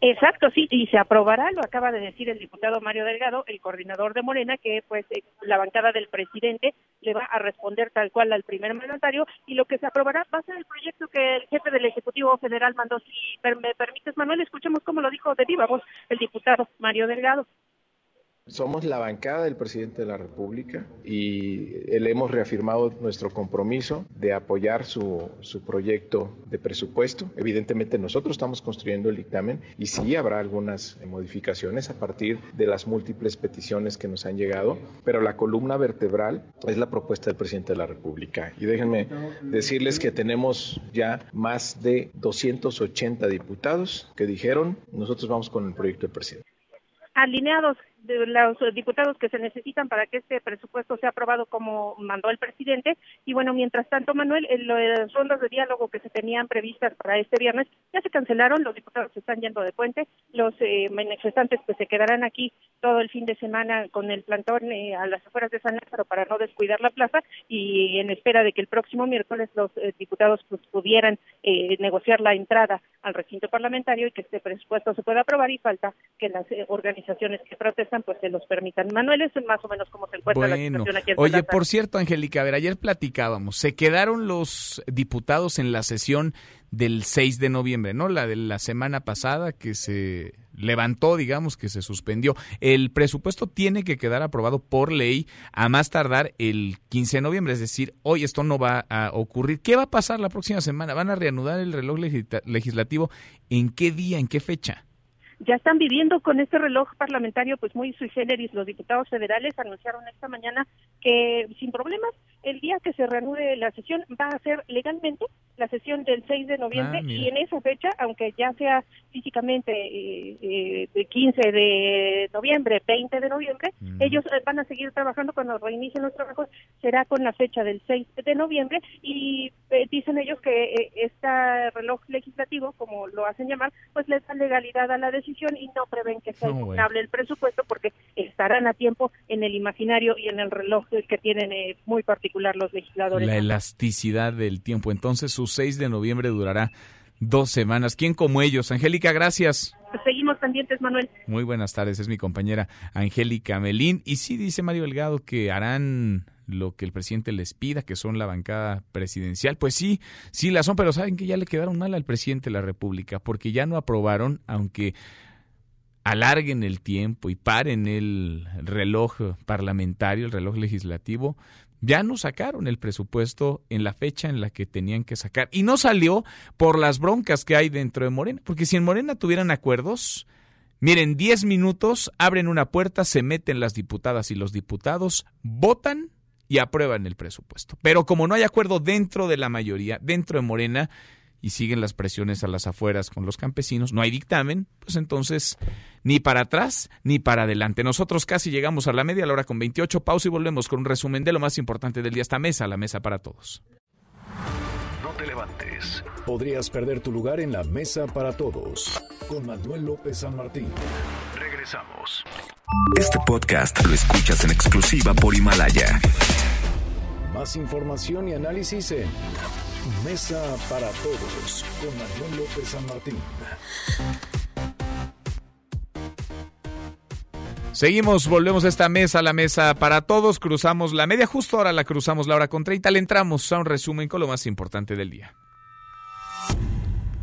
S66: Exacto, sí, y se aprobará, lo acaba de decir el diputado Mario Delgado, el coordinador de Morena, que pues eh, la bancada del presidente le va a responder tal cual al primer mandatario y lo que se aprobará va a ser el proyecto que el jefe del Ejecutivo Federal mandó. Si me permites, Manuel, escuchemos cómo lo dijo de viva voz el diputado Mario Delgado.
S67: Somos la bancada del presidente de la República y le hemos reafirmado nuestro compromiso de apoyar su, su, proyecto de presupuesto. Evidentemente nosotros estamos construyendo el dictamen y sí habrá algunas modificaciones a partir de las múltiples peticiones que nos han llegado, pero la columna vertebral es la propuesta del presidente de la República. Y déjenme decirles que tenemos ya más de 280 diputados que dijeron nosotros vamos con el proyecto del presidente
S66: alineados de los diputados que se necesitan para que este presupuesto sea aprobado como mandó el presidente. Y bueno, mientras tanto, Manuel, las rondas de diálogo que se tenían previstas para este viernes ya se cancelaron, los diputados se están yendo de puente, los eh, manifestantes pues se quedarán aquí todo el fin de semana con el plantón eh, a las afueras de San Lázaro para no descuidar la plaza y en espera de que el próximo miércoles los eh, diputados pues, pudieran negociar la entrada al recinto parlamentario y que este presupuesto se pueda aprobar y falta que las organizaciones que protestan pues se los permitan. Manuel, es más o menos como se encuentra la situación aquí en
S3: Oye, por cierto, Angélica, a ver, ayer platicábamos, se quedaron los diputados en la sesión del 6 de noviembre, ¿no? La de la semana pasada que se levantó, digamos, que se suspendió. El presupuesto tiene que quedar aprobado por ley a más tardar el 15 de noviembre, es decir, hoy esto no va a ocurrir. ¿Qué va a pasar la próxima semana? ¿Van a reanudar el reloj legislativo? ¿En qué día? ¿En qué fecha?
S66: Ya están viviendo con este reloj parlamentario pues muy sui generis. Los diputados federales anunciaron esta mañana que sin problemas el día que se reanude la sesión va a ser legalmente la sesión del 6 de noviembre ah, y en esa fecha, aunque ya sea físicamente eh, eh, 15 de noviembre, 20 de noviembre, mm. ellos eh, van a seguir trabajando cuando reinicien los trabajos, será con la fecha del 6 de noviembre y eh, dicen ellos que eh, este reloj legislativo, como lo hacen llamar, pues les da legalidad a la decisión y no prevén que sea no, el presupuesto porque estarán a tiempo en el imaginario y en el reloj que tienen muy particular los legisladores.
S3: La elasticidad del tiempo. Entonces, su 6 de noviembre durará dos semanas. ¿Quién como ellos? Angélica, gracias.
S66: Pues seguimos pendientes, Manuel.
S3: Muy buenas tardes, es mi compañera Angélica Melín. Y sí, dice Mario Delgado que harán lo que el presidente les pida, que son la bancada presidencial. Pues sí, sí la son, pero saben que ya le quedaron mal al presidente de la República, porque ya no aprobaron, aunque alarguen el tiempo y paren el reloj parlamentario, el reloj legislativo, ya no sacaron el presupuesto en la fecha en la que tenían que sacar. Y no salió por las broncas que hay dentro de Morena. Porque si en Morena tuvieran acuerdos, miren, 10 minutos, abren una puerta, se meten las diputadas y los diputados, votan y aprueban el presupuesto. Pero como no hay acuerdo dentro de la mayoría, dentro de Morena, y siguen las presiones a las afueras con los campesinos, no hay dictamen, pues entonces ni para atrás ni para adelante. Nosotros casi llegamos a la media, la hora con 28, pausa y volvemos con un resumen de lo más importante del día. Esta mesa, la mesa para todos.
S1: No te levantes. Podrías perder tu lugar en la mesa para todos. Con Manuel López San Martín. Regresamos. Este podcast lo escuchas en exclusiva por Himalaya. Más información y análisis en Mesa para Todos con Manuel López San Martín.
S3: Seguimos, volvemos a esta mesa, la mesa para todos, cruzamos la media, justo ahora la cruzamos la hora con 30, le entramos a un resumen con lo más importante del día.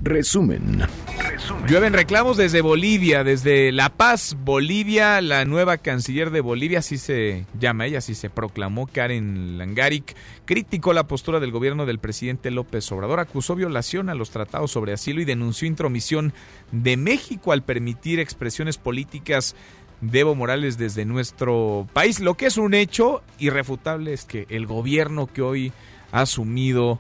S1: Resumen.
S3: Llueven reclamos desde Bolivia, desde La Paz, Bolivia. La nueva canciller de Bolivia, así se llama ella, así se proclamó Karen Langaric, criticó la postura del gobierno del presidente López Obrador, acusó violación a los tratados sobre asilo y denunció intromisión de México al permitir expresiones políticas de Evo Morales desde nuestro país. Lo que es un hecho irrefutable es que el gobierno que hoy ha asumido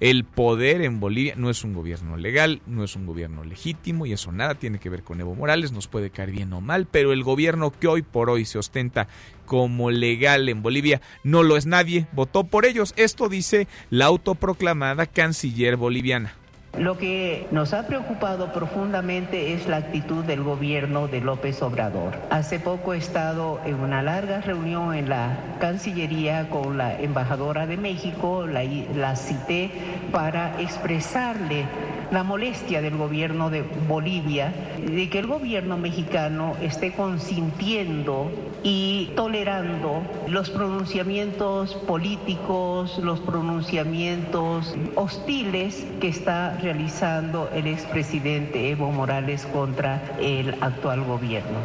S3: el poder en Bolivia no es un gobierno legal, no es un gobierno legítimo y eso nada tiene que ver con Evo Morales, nos puede caer bien o mal, pero el gobierno que hoy por hoy se ostenta como legal en Bolivia no lo es nadie, votó por ellos. Esto dice la autoproclamada canciller boliviana.
S10: Lo que nos ha preocupado profundamente es la actitud del gobierno de López Obrador. Hace poco he estado en una larga reunión en la Cancillería con la embajadora de México, la, cité para expresarle la molestia del gobierno de Bolivia de que el gobierno mexicano esté consintiendo y tolerando los pronunciamientos políticos, los pronunciamientos hostiles que está realizando el expresidente Evo Morales contra el actual gobierno.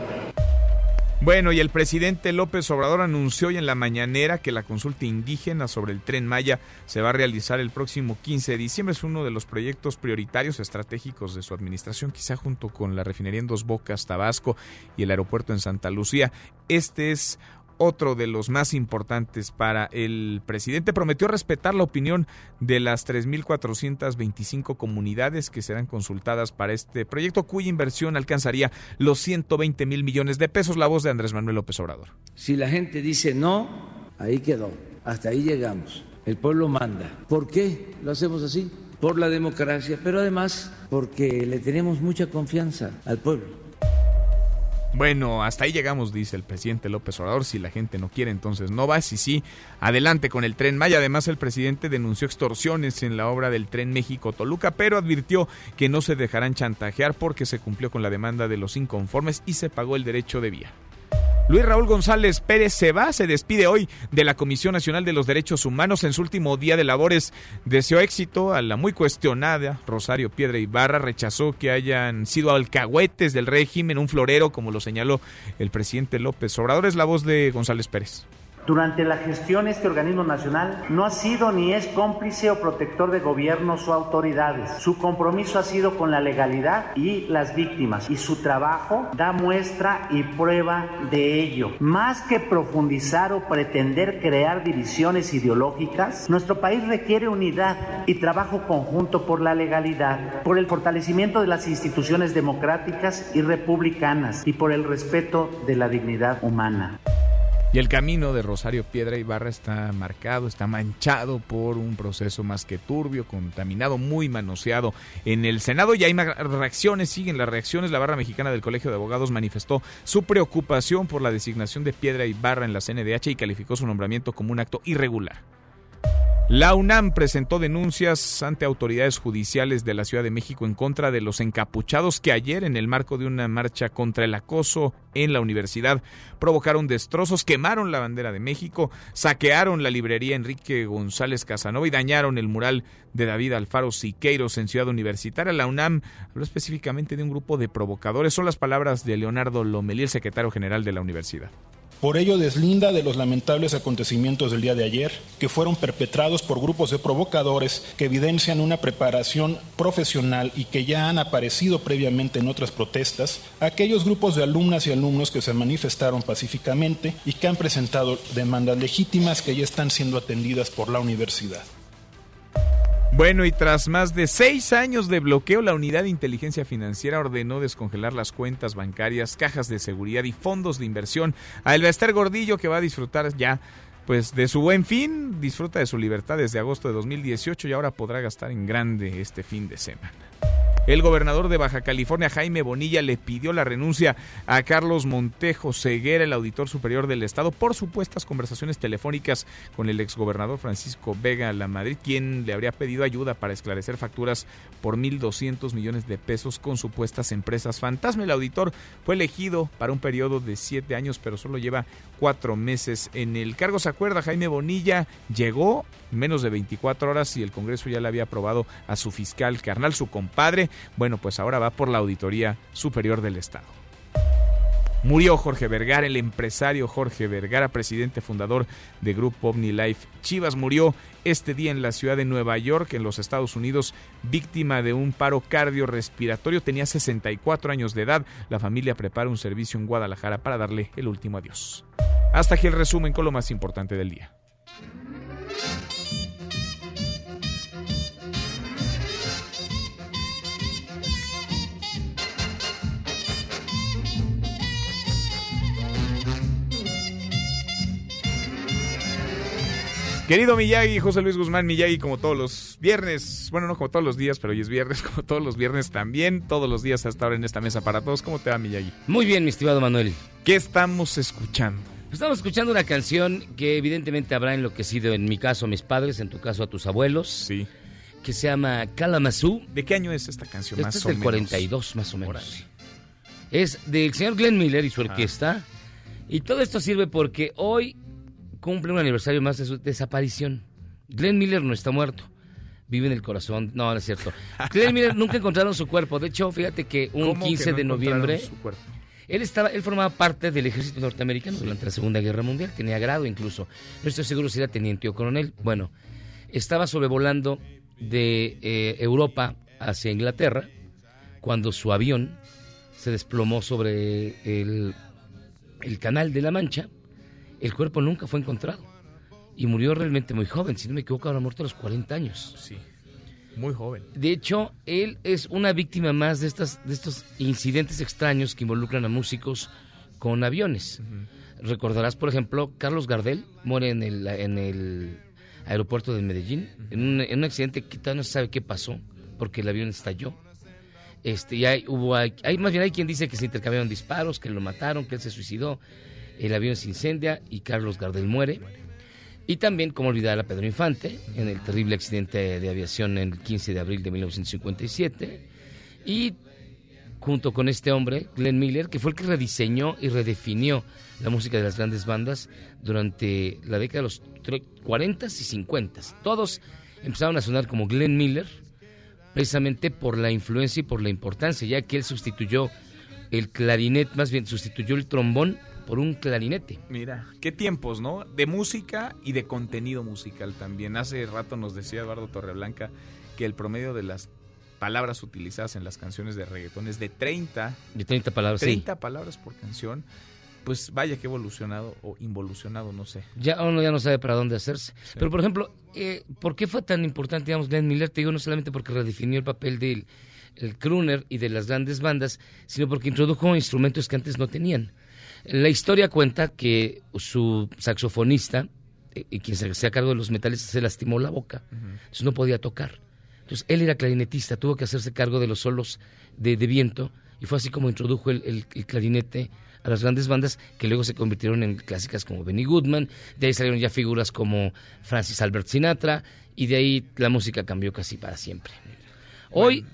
S3: Bueno, y el presidente López Obrador anunció hoy en la mañanera que la consulta indígena sobre el tren Maya se va a realizar el próximo 15 de diciembre. Es uno de los proyectos prioritarios estratégicos de su administración, quizá junto con la refinería en Dos Bocas, Tabasco y el aeropuerto en Santa Lucía. Este es otro de los más importantes para el presidente. Prometió respetar la opinión de las 3.425 comunidades que serán consultadas para este proyecto, cuya inversión alcanzaría los 120 mil millones de pesos. La voz de Andrés Manuel López Obrador.
S38: Si la gente dice no, ahí quedó. Hasta ahí llegamos. El pueblo manda. ¿Por qué lo hacemos así? Por la democracia, pero además porque le tenemos mucha confianza al pueblo.
S3: Bueno, hasta ahí llegamos, dice el presidente López Obrador. Si la gente no quiere, entonces no va. Si sí, adelante con el tren Maya. Además, el presidente denunció extorsiones en la obra del tren México-Toluca, pero advirtió que no se dejarán chantajear porque se cumplió con la demanda de los inconformes y se pagó el derecho de vía. Luis Raúl González Pérez se va, se despide hoy de la Comisión Nacional de los Derechos Humanos en su último día de labores. Deseó éxito a la muy cuestionada Rosario Piedra Ibarra, rechazó que hayan sido alcahuetes del régimen, un florero, como lo señaló el presidente López Obrador. Es la voz de González Pérez.
S7: Durante la gestión este organismo nacional no ha sido ni es cómplice o protector de gobiernos o autoridades. Su compromiso ha sido con la legalidad y las víctimas y su trabajo da muestra y prueba de ello. Más que profundizar o pretender crear divisiones ideológicas, nuestro país requiere unidad y trabajo conjunto por la legalidad, por el fortalecimiento de las instituciones democráticas y republicanas y por el respeto de la dignidad humana.
S3: Y el camino de Rosario Piedra Ibarra está marcado, está manchado por un proceso más que turbio, contaminado, muy manoseado en el Senado. Y hay reacciones, siguen las reacciones. La barra mexicana del Colegio de Abogados manifestó su preocupación por la designación de Piedra Ibarra en la CNDH y calificó su nombramiento como un acto irregular. La UNAM presentó denuncias ante autoridades judiciales de la Ciudad de México en contra de los encapuchados que ayer, en el marco de una marcha contra el acoso en la universidad, provocaron destrozos, quemaron la bandera de México, saquearon la librería Enrique González Casanova y dañaron el mural de David Alfaro Siqueiros en Ciudad Universitaria. La UNAM habló específicamente de un grupo de provocadores. Son las palabras de Leonardo Lomelí, el secretario general de la universidad.
S1: Por ello deslinda de los lamentables acontecimientos del día de ayer, que fueron perpetrados por grupos de provocadores que evidencian una preparación profesional y que ya han aparecido previamente en otras protestas, aquellos grupos de alumnas y alumnos que se manifestaron pacíficamente y que han presentado demandas legítimas que ya están siendo atendidas por la universidad.
S3: Bueno, y tras más de seis años de bloqueo, la Unidad de Inteligencia Financiera ordenó descongelar las cuentas bancarias, cajas de seguridad y fondos de inversión a Elvester Gordillo, que va a disfrutar ya pues de su buen fin, disfruta de su libertad desde agosto de 2018 y ahora podrá gastar en grande este fin de semana. El gobernador de Baja California, Jaime Bonilla, le pidió la renuncia a Carlos Montejo Ceguera, el auditor superior del Estado, por supuestas conversaciones telefónicas con el exgobernador Francisco Vega La Madrid, quien le habría pedido ayuda para esclarecer facturas por 1.200 millones de pesos con supuestas empresas fantasma. El auditor fue elegido para un periodo de siete años, pero solo lleva cuatro meses en el cargo. ¿Se acuerda? Jaime Bonilla llegó menos de 24 horas y el Congreso ya le había aprobado a su fiscal carnal, su compadre. Bueno, pues ahora va por la Auditoría Superior del Estado. Murió Jorge Vergara, el empresario Jorge Vergara, presidente fundador de Grupo OmniLife Chivas. Murió este día en la ciudad de Nueva York, en los Estados Unidos, víctima de un paro cardiorrespiratorio. Tenía 64 años de edad. La familia prepara un servicio en Guadalajara para darle el último adiós. Hasta aquí el resumen con lo más importante del día. Querido Miyagi, José Luis Guzmán Miyagi, como todos los viernes, bueno, no como todos los días, pero hoy es viernes, [laughs] como todos los viernes también, todos los días hasta ahora en esta mesa para todos. ¿Cómo te va, Miyagi?
S50: Muy bien, mi estimado Manuel.
S3: ¿Qué estamos escuchando?
S50: Estamos escuchando una canción que evidentemente habrá enloquecido, en mi caso, a mis padres, en tu caso, a tus abuelos.
S3: Sí.
S50: Que se llama Kalamazoo.
S3: ¿De qué año es esta canción,
S50: esta
S3: más
S50: es
S3: o
S50: del
S3: menos?
S50: 42, más o menos. Es del señor Glenn Miller y su orquesta. Y todo esto sirve porque hoy cumple un aniversario más de su desaparición. Glenn Miller no está muerto. Vive en el corazón. No, no es cierto. Glenn Miller [laughs] nunca encontraron su cuerpo. De hecho, fíjate que un
S3: ¿Cómo que
S50: 15
S3: no
S50: de noviembre.
S3: su cuerpo?
S50: Él estaba, él formaba parte del ejército norteamericano durante la Segunda Guerra Mundial, tenía grado incluso. No estoy seguro si era teniente o coronel. Bueno, estaba sobrevolando de eh, Europa hacia Inglaterra cuando su avión se desplomó sobre el, el canal de la Mancha. El cuerpo nunca fue encontrado y murió realmente muy joven. Si no me equivoco, habrá muerto a los 40 años.
S3: Sí, muy joven.
S50: De hecho, él es una víctima más de, estas, de estos incidentes extraños que involucran a músicos con aviones. Recordarás, por ejemplo, Carlos Gardel muere en el, en el aeropuerto de Medellín en, un, en un accidente que todavía no se sabe qué pasó porque el avión estalló. Este, y hay, hubo, hay- más bien hay quien dice que se intercambiaron disparos, que lo mataron, que él se suicidó, el avión se incendia y Carlos Gardel muere. Y también, como olvidar a Pedro Infante, en el terrible accidente de aviación el 15 de abril de 1957. Y junto con este hombre, Glenn Miller, que fue el que rediseñó y redefinió la música de las grandes bandas durante la década de los 40 y 50. Todos empezaron a sonar como Glenn Miller, precisamente por la influencia y por la importancia, ya que él sustituyó el clarinete, más bien sustituyó el trombón por un clarinete.
S3: Mira, qué tiempos, ¿no? De música y de contenido musical también. Hace rato nos decía Eduardo Torreblanca que el promedio de las palabras utilizadas en las canciones de reggaetón es de 30.
S50: De 30 palabras,
S3: 30 palabras por canción. Pues vaya que evolucionado o involucionado, no sé.
S50: Ya uno ya no sabe para dónde hacerse. Pero, por ejemplo, eh, ¿por qué fue tan importante, digamos, Glenn Miller? Te digo, no solamente porque redefinió el papel del el crooner y de las grandes bandas, sino porque introdujo instrumentos que antes no tenían. La historia cuenta que su saxofonista, eh, y quien se hacía cargo de los metales, se lastimó la boca, entonces no podía tocar. Entonces él era clarinetista, tuvo que hacerse cargo de los solos de, viento, y fue así como introdujo el, clarinete a las grandes bandas que luego se convirtieron en clásicas como Benny Goodman, de ahí salieron ya figuras como Francis Albert Sinatra, y de ahí la música cambió casi para siempre. Hoy,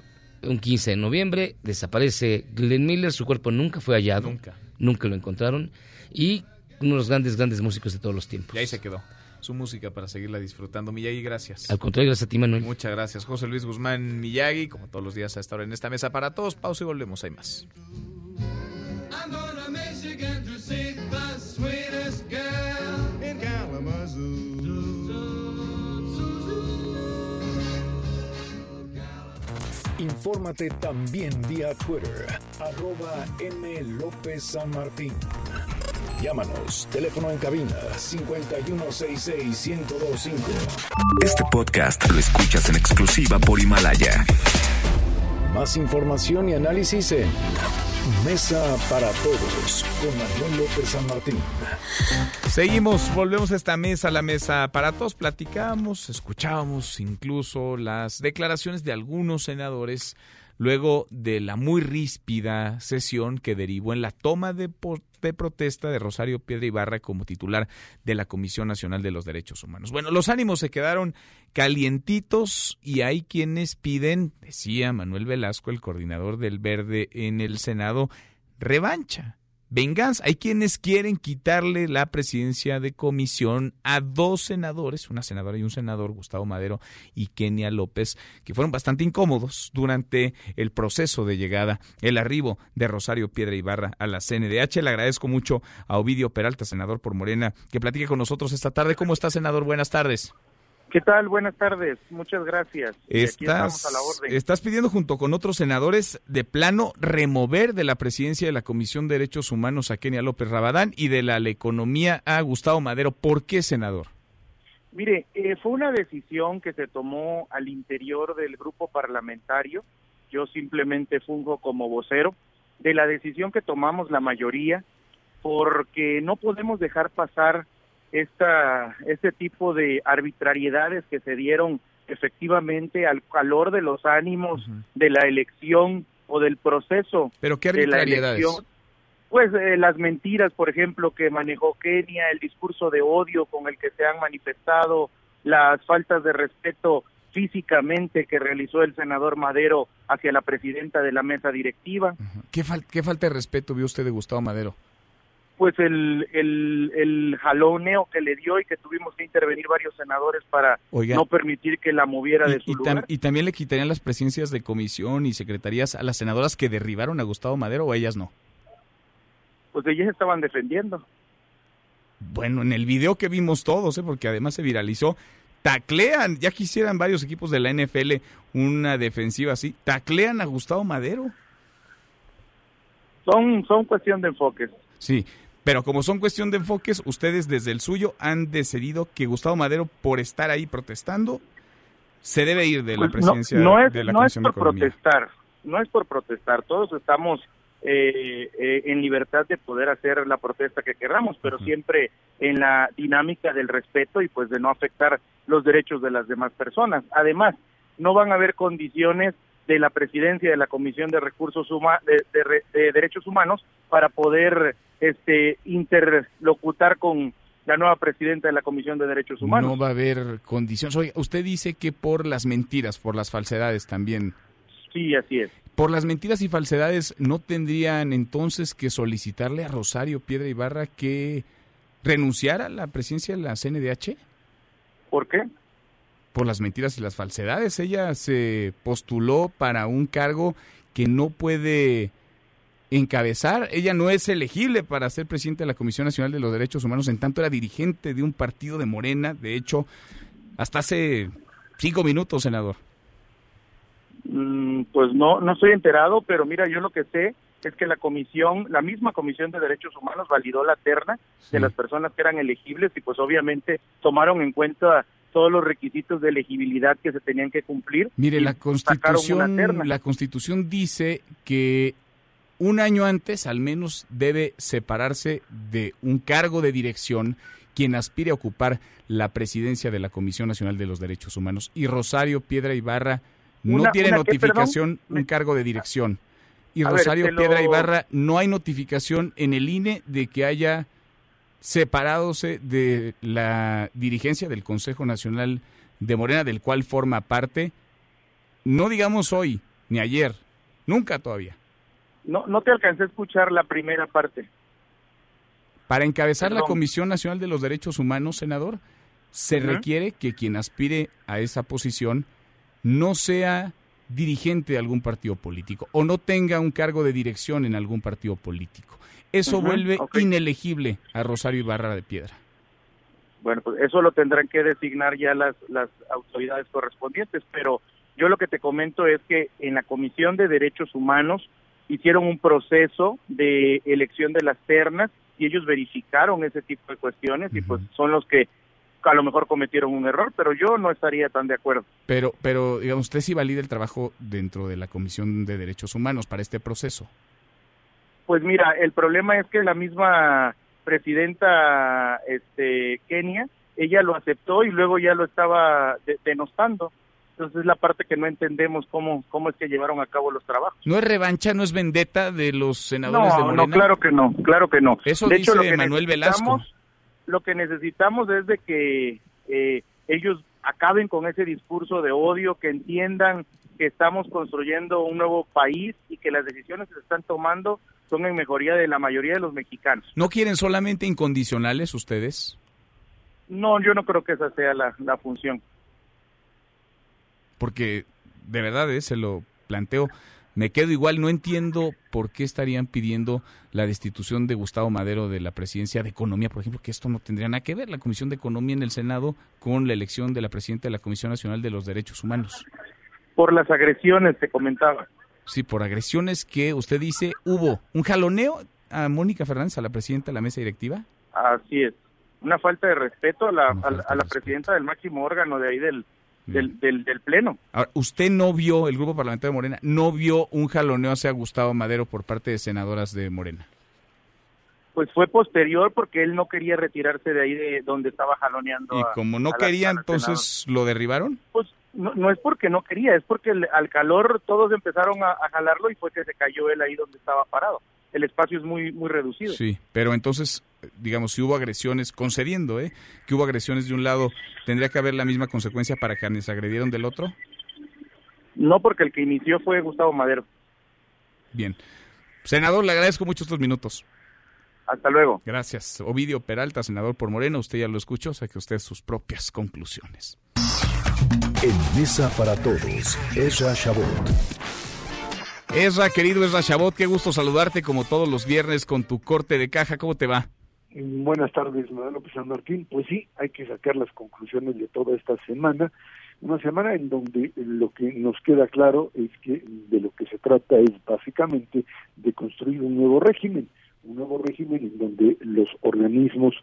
S50: un 15 de noviembre, desaparece Glenn Miller, su cuerpo nunca fue hallado.
S3: Nunca
S50: nunca lo encontraron, y uno de los grandes, grandes músicos de todos los tiempos.
S3: Y ahí se quedó su música para seguirla disfrutando. Miyagi, gracias.
S50: Al contrario, gracias a ti, Manuel.
S3: Muchas gracias. José Luis Guzmán Miyagi, como todos los días a esta hora en esta mesa para todos. Pausa y volvemos, hay más.
S1: Infórmate también vía Twitter, arroba M. López San Martín. Llámanos, teléfono en cabina 5166-1025. Este podcast lo escuchas en exclusiva por Himalaya. Más información y análisis en Mesa para Todos con Manuel López San Martín.
S3: Seguimos, volvemos a esta mesa, la mesa para todos. Platicamos, escuchábamos incluso las declaraciones de algunos senadores luego de la muy ríspida sesión que derivó en la toma de, protesta de Rosario Piedra Ibarra como titular de la Comisión Nacional de los Derechos Humanos. Bueno, los ánimos se quedaron calientitos y hay quienes piden, decía Manuel Velasco, el coordinador del Verde en el Senado, revancha venganza. Hay quienes quieren quitarle la presidencia de comisión a dos senadores, una senadora y un senador, Gustavo Madero y Kenia López, que fueron bastante incómodos durante el proceso de llegada, el arribo de Rosario Piedra Ibarra a la CNDH. Le agradezco mucho a Ovidio Peralta, senador por Morena, que platique con nosotros esta tarde. ¿Cómo está, senador? Buenas tardes.
S68: ¿Qué tal? Buenas tardes. Muchas gracias.
S3: Estás, estás pidiendo junto con otros senadores de plano remover de la presidencia de la Comisión de Derechos Humanos a Kenia López Rabadán y de la, economía a Gustavo Madero. ¿Por qué, senador?
S68: Mire, eh, fue una decisión que se tomó al interior del grupo parlamentario. Yo simplemente fungo como vocero de la decisión que tomamos la mayoría porque no podemos dejar pasar esta, este tipo de arbitrariedades que se dieron efectivamente al calor de los ánimos de la elección o del proceso
S3: ¿Pero qué arbitrariedades?
S68: Pues eh, las mentiras, por ejemplo, que manejó Kenia, el discurso de odio con el que se han manifestado, las faltas de respeto físicamente que realizó el senador Madero hacia la presidenta de la mesa directiva.
S3: ¿Qué, ¿Qué falta de respeto vio usted de Gustavo Madero?
S68: Pues el, el, jaloneo que le dio y que tuvimos que intervenir varios senadores para no permitir que la moviera de su lugar.
S3: ¿Y también le quitarían las presidencias de comisión y secretarías a las senadoras que derribaron a Gustavo Madero o a ellas no?
S68: Pues ellas estaban defendiendo.
S3: Bueno, en el video que vimos todos, ¿eh? porque además se viralizó, taclean, ya quisieran varios equipos de la NFL una defensiva así, taclean a Gustavo Madero.
S68: Son, son cuestión de enfoques.
S3: Sí, pero como son cuestión de enfoques, ustedes desde el suyo han decidido que Gustavo Madero, por estar ahí protestando, se debe ir de la pues presidencia
S68: no, es,
S3: de la
S68: no es por protestar, no es por protestar. Todos estamos eh, eh, en libertad de poder hacer la protesta que queramos, pero siempre en la dinámica del respeto y pues de no afectar los derechos de las demás personas. Además, no van a haber condiciones de la presidencia de la Comisión de Recursos de, Derechos Humanos para poder este interlocutar con la nueva presidenta de la Comisión de Derechos Humanos.
S3: No va a haber condiciones. Oye, usted dice que por las mentiras, por las falsedades también.
S68: Sí, así es.
S3: por las mentiras y falsedades, ¿no tendrían entonces que solicitarle a Rosario Piedra Ibarra que renunciara a la presidencia de la CNDH?
S68: ¿Por qué?
S3: Por las mentiras y las falsedades. Ella se postuló para un cargo que no puede encabezar. Ella no es elegible para ser presidente de la Comisión Nacional de los Derechos Humanos, en tanto era dirigente de un partido de Morena, de hecho, hasta hace cinco minutos, senador.
S68: Mm, pues no, no estoy enterado, pero mira, yo lo que sé es que la comisión, la misma comisión de derechos humanos validó la terna de las personas que eran elegibles y pues obviamente tomaron en cuenta todos los requisitos de elegibilidad que se tenían que cumplir.
S3: Mire, la constitución, la constitución dice que un año antes al menos debe separarse de un cargo de dirección quien aspire a ocupar la presidencia de la Comisión Nacional de los Derechos Humanos. Y Rosario Piedra Ibarra no tiene notificación, un cargo de dirección. Y Rosario Piedra Ibarra no hay notificación en el INE de que haya separadose de la dirigencia del Consejo Nacional de Morena, del cual forma parte, no digamos hoy, ni ayer, nunca todavía.
S68: No, no te alcancé a escuchar la primera parte.
S3: Para encabezar la Comisión Nacional de los Derechos Humanos, senador, se requiere que quien aspire a esa posición no sea dirigente de algún partido político o no tenga un cargo de dirección en algún partido político. Eso vuelve inelegible a Rosario Ibarra de Piedra.
S68: Bueno, pues eso lo tendrán que designar ya las, las autoridades correspondientes, pero yo lo que te comento es que en la Comisión de Derechos Humanos hicieron un proceso de elección de las ternas y ellos verificaron ese tipo de cuestiones y pues son los que a lo mejor cometieron un error, pero yo no estaría tan de acuerdo.
S3: Pero, pero digamos, usted sí valida el trabajo dentro de la Comisión de Derechos Humanos para este proceso.
S68: Pues mira, el problema es que la misma presidenta este, Kenia, ella lo aceptó y luego ya lo estaba denostando. Entonces es la parte que no entendemos cómo, cómo es que llevaron a cabo los trabajos.
S3: ¿No es revancha, no es vendetta de los senadores de Morena?
S68: No, claro que no, claro que no.
S3: Eso dice Manuel Velasco
S68: lo que necesitamos es de que eh, ellos acaben con ese discurso de odio, que entiendan que estamos construyendo un nuevo país y que las decisiones que se están tomando son en mejoría de la mayoría de los mexicanos.
S3: ¿No quieren solamente incondicionales ustedes?
S68: No, yo no creo que esa sea la, la función.
S3: Porque de verdad, eh, se lo planteo, me quedo igual, no entiendo por qué estarían pidiendo la destitución de Gustavo Madero de la presidencia de Economía, por ejemplo, que esto no tendría nada que ver, la Comisión de Economía en el Senado, con la elección de la presidenta de la Comisión Nacional de los Derechos Humanos.
S68: Por las agresiones, te comentaba.
S3: Sí, por agresiones que usted dice hubo. ¿Un jaloneo a Mónica Fernández, a la presidenta de la mesa directiva?
S68: Así es. Una falta de respeto a la, a la presidenta del máximo órgano de ahí del, del, del, Pleno.
S3: Ahora, ¿usted no vio, el Grupo Parlamentario de Morena, no vio un jaloneo hacia Gustavo Madero por parte de senadoras de Morena?
S68: Pues fue posterior porque él no quería retirarse de ahí de donde estaba jaloneando.
S3: ¿Y como no quería, entonces lo derribaron?
S68: Pues no, no es porque no quería, es porque al calor todos empezaron a, a jalarlo y fue que se cayó él ahí donde estaba parado el espacio es muy muy reducido.
S3: Sí, pero entonces, digamos, si hubo agresiones, concediendo, ¿eh? Que hubo agresiones de un lado, ¿tendría que haber la misma consecuencia para quienes agredieron del otro?
S68: No, porque el que inició fue Gustavo Madero.
S3: Bien. Senador, le agradezco mucho estos minutos.
S68: Hasta luego.
S3: Gracias. Ovidio Peralta, senador por Moreno, usted ya lo escuchó, saque usted sus propias conclusiones.
S1: En Mesa para Todos, Ezra Shabot.
S3: Esra, querido Esra Chabot, qué gusto saludarte como todos los viernes con tu corte de caja. ¿Cómo te va?
S69: Buenas tardes, Manuel López San Martín. Pues sí, hay que sacar las conclusiones de toda esta semana. Una semana en donde lo que nos queda claro es que de lo que se trata es básicamente de construir un nuevo régimen un nuevo régimen en donde los organismos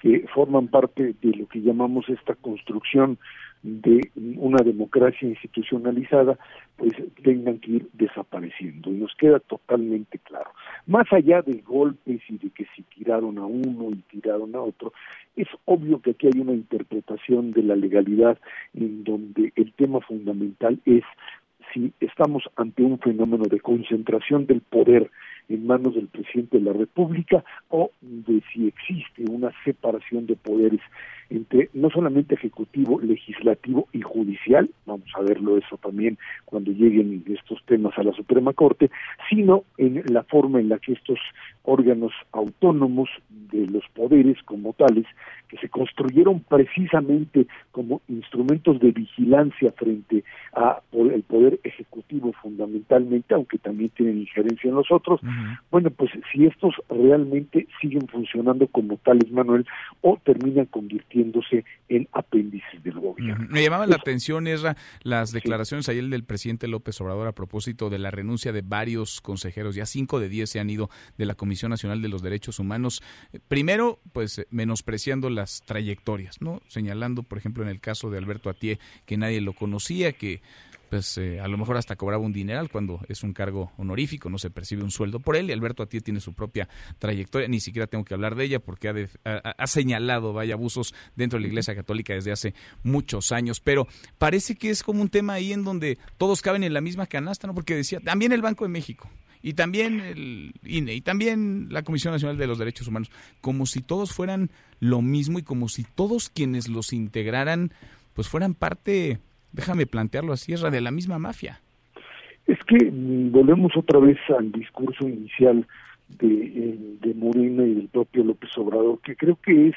S69: que forman parte de lo que llamamos esta construcción de una democracia institucionalizada, pues tengan que ir desapareciendo. Y nos queda totalmente claro. Más allá de golpes y de que si tiraron a uno y tiraron a otro, es obvio que aquí hay una interpretación de la legalidad en donde el tema fundamental es si estamos ante un fenómeno de concentración del poder en manos del presidente de la República o de si existe una separación de poderes entre no solamente ejecutivo, legislativo y judicial, vamos a verlo eso también cuando lleguen estos temas a la Suprema Corte, sino en la forma en la que estos órganos autónomos de los poderes como tales, que se construyeron precisamente como instrumentos de vigilancia frente a el poder ejecutivo fundamentalmente, aunque también tienen injerencia en los otros, bueno, pues si estos realmente siguen funcionando como tales, Manuel, o terminan convirtiéndose en apéndices del gobierno.
S3: Me llamaban la atención, Esra, las declaraciones ayer del presidente López Obrador a propósito de la renuncia de varios consejeros, ya cinco de diez se han ido de la Comisión Nacional de los Derechos Humanos, primero, pues menospreciando las trayectorias, ¿no? Señalando, por ejemplo, en el caso de Alberto Atié, que nadie lo conocía, que pues eh, a lo mejor hasta cobraba un dineral cuando es un cargo honorífico, no se percibe un sueldo por él. Y Alberto Atié tiene su propia trayectoria, ni siquiera tengo que hablar de ella porque ha, ha, señalado, vaya, abusos dentro de la Iglesia Católica desde hace muchos años. Pero parece que es como un tema ahí en donde todos caben en la misma canasta, ¿no? Porque decía, también el Banco de México y también el INE y también la Comisión Nacional de los Derechos Humanos, como si todos fueran lo mismo y como si todos quienes los integraran pues fueran parte déjame plantearlo así, es de la misma mafia.
S69: Es que mm, volvemos otra vez al discurso inicial de, eh, de Morena y del propio López Obrador, que creo que es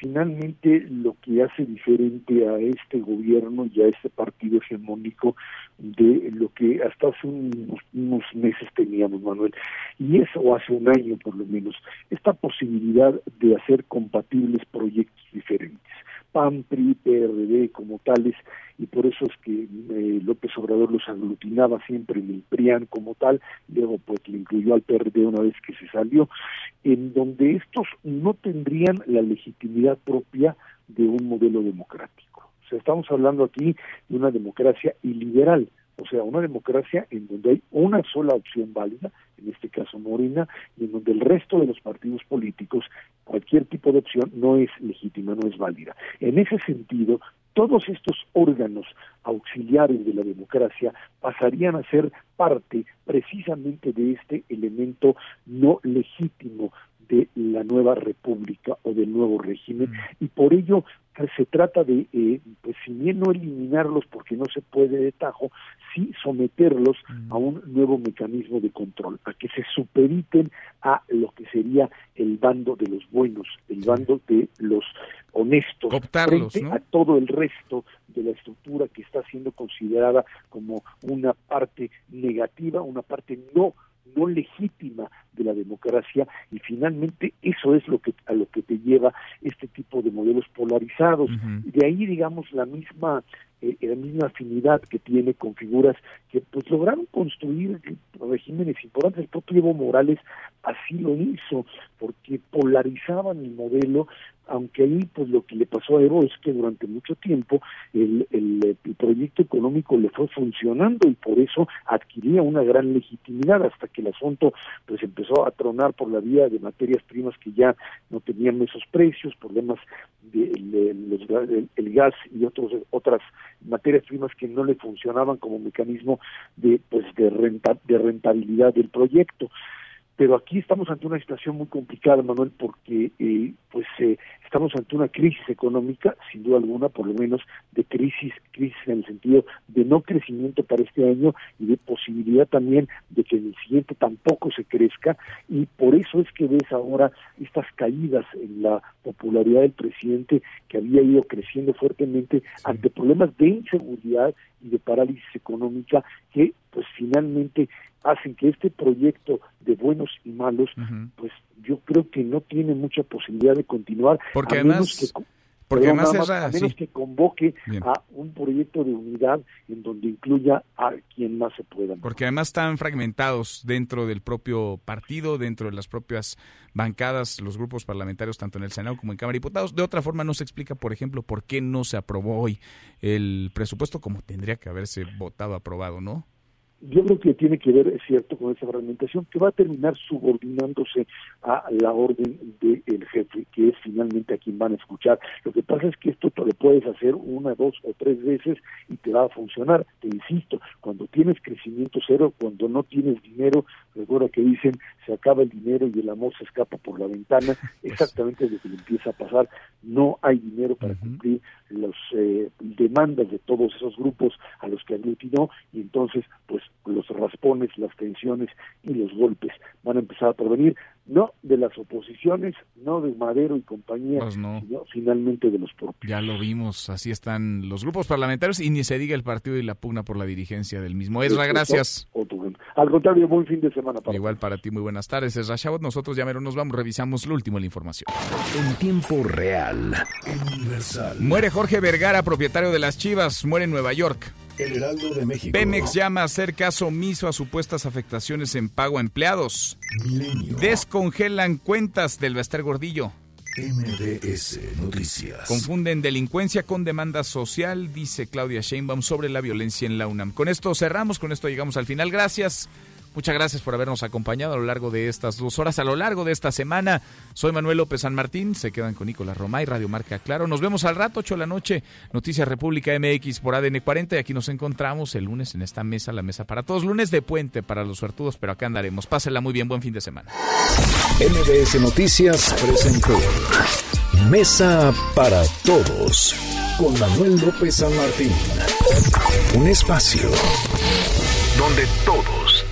S69: finalmente lo que hace diferente a este gobierno y a este partido hegemónico de lo que hasta hace unos, unos, meses teníamos, Manuel. Y eso hace un año por lo menos, esta posibilidad de hacer compatibles proyectos diferentes. PAN, PRI, PRD como tales, y por eso es que eh, López Obrador los aglutinaba siempre en el PRIAN como tal, luego pues le incluyó al PRD una vez que se salió, en donde estos no tendrían la legitimidad propia de un modelo democrático. O sea, estamos hablando aquí de una democracia iliberal, o sea, una democracia en donde hay una sola opción válida, en este caso Morena, y en donde el resto de los partidos políticos, cualquier tipo de opción no es legítima, no es válida. En ese sentido, todos estos órganos auxiliares de la democracia pasarían a ser parte precisamente de este elemento no legítimo de la nueva república o del nuevo régimen mm. y por ello pues, se trata de, eh, pues si bien no eliminarlos porque no se puede de tajo, sí someterlos mm. a un nuevo mecanismo de control, a que se superiten a lo que sería el bando de los buenos, el bando de los honestos, frente a todo el resto de la estructura que está siendo considerada como una parte negativa, una parte no no legítima de la democracia y finalmente eso es lo que a lo que te lleva este tipo de modelos polarizados. De ahí digamos la misma eh, la misma afinidad que tiene con figuras que pues lograron construir regímenes importantes. El propio Evo Morales así lo hizo porque polarizaban el modelo aunque ahí pues lo que le pasó a Evo es que durante mucho tiempo el, el, proyecto económico le fue funcionando y por eso adquiría una gran legitimidad hasta que el asunto pues empezó a tronar por la vía de materias primas que ya no tenían esos precios, problemas de, el, gas y otros otras materias primas que no le funcionaban como mecanismo de pues de renta, de rentabilidad del proyecto pero aquí estamos ante una situación muy complicada, Manuel, porque eh, pues eh, estamos ante una crisis económica, sin duda alguna, por lo menos de crisis, crisis en el sentido de no crecimiento para este año y de posibilidad también de que en el siguiente tampoco se crezca, y por eso es que ves ahora estas caídas en la popularidad del presidente que había ido creciendo fuertemente ante problemas de inseguridad y de parálisis económica que pues finalmente hacen que este proyecto de buenos y malos, pues yo creo que no tiene mucha posibilidad de continuar.
S3: Porque a además... Que, porque además
S69: a menos que convoque a un proyecto de unidad en donde incluya a quien más se pueda.
S3: Porque además están fragmentados dentro del propio partido, dentro de las propias bancadas, los grupos parlamentarios, tanto en el Senado como en Cámara de Diputados. De otra forma, no se explica, por ejemplo, por qué no se aprobó hoy el presupuesto como tendría que haberse votado aprobado, ¿no?
S69: Yo creo que tiene que ver, es cierto, con esa fragmentación que va a terminar subordinándose a la orden del jefe, que es finalmente a quien van a escuchar. Lo que pasa es que esto te lo puedes hacer una, dos o tres veces y te va a funcionar. Te insisto, cuando tienes crecimiento cero, cuando no tienes dinero, recuerda que dicen se acaba el dinero y el amor se escapa por la ventana, [laughs] pues exactamente lo que le empieza a pasar. No hay dinero para cumplir las eh, demandas de todos esos grupos a los que aglutinó y entonces pues los raspones, las tensiones y los golpes van a empezar a provenir no de las oposiciones, no de Madero y compañía,
S3: Pues
S69: sino finalmente de los propios.
S3: Ya lo vimos, así están los grupos parlamentarios y ni se diga el partido y la pugna por la dirigencia del mismo. Esra, gracias.
S69: Al contrario, buen fin de semana.
S3: Para Igual para ti, muy buenas tardes. Esra Chabot, nosotros ya mero nos vamos, revisamos lo último de la información.
S1: En tiempo real, universal.
S3: Muere Jorge Vergara, propietario de las Chivas, muere en Nueva York.
S1: El Heraldo de México.
S3: Pemex llama a hacer caso omiso a supuestas afectaciones en pago a empleados.
S1: Milenio.
S3: Descongelan cuentas del Bester Gordillo.
S1: MDS Noticias.
S3: Confunden delincuencia con demanda social, dice Claudia Sheinbaum sobre la violencia en la UNAM. Con esto cerramos, con esto llegamos al final. Gracias. Muchas gracias por habernos acompañado a lo largo de estas dos horas, a lo largo de esta semana. Soy Manuel López San Martín, se quedan con Nicolás Romay, Radio Marca Claro. Nos vemos al rato, 8 de la noche, Noticias República MX por ADN 40 y aquí nos encontramos el lunes en esta mesa, la mesa para todos. Lunes de puente para los suertudos, pero acá andaremos. Pásenla muy bien, buen fin de semana.
S1: MBS Noticias presentó Mesa para Todos con Manuel López San Martín. Un espacio donde todos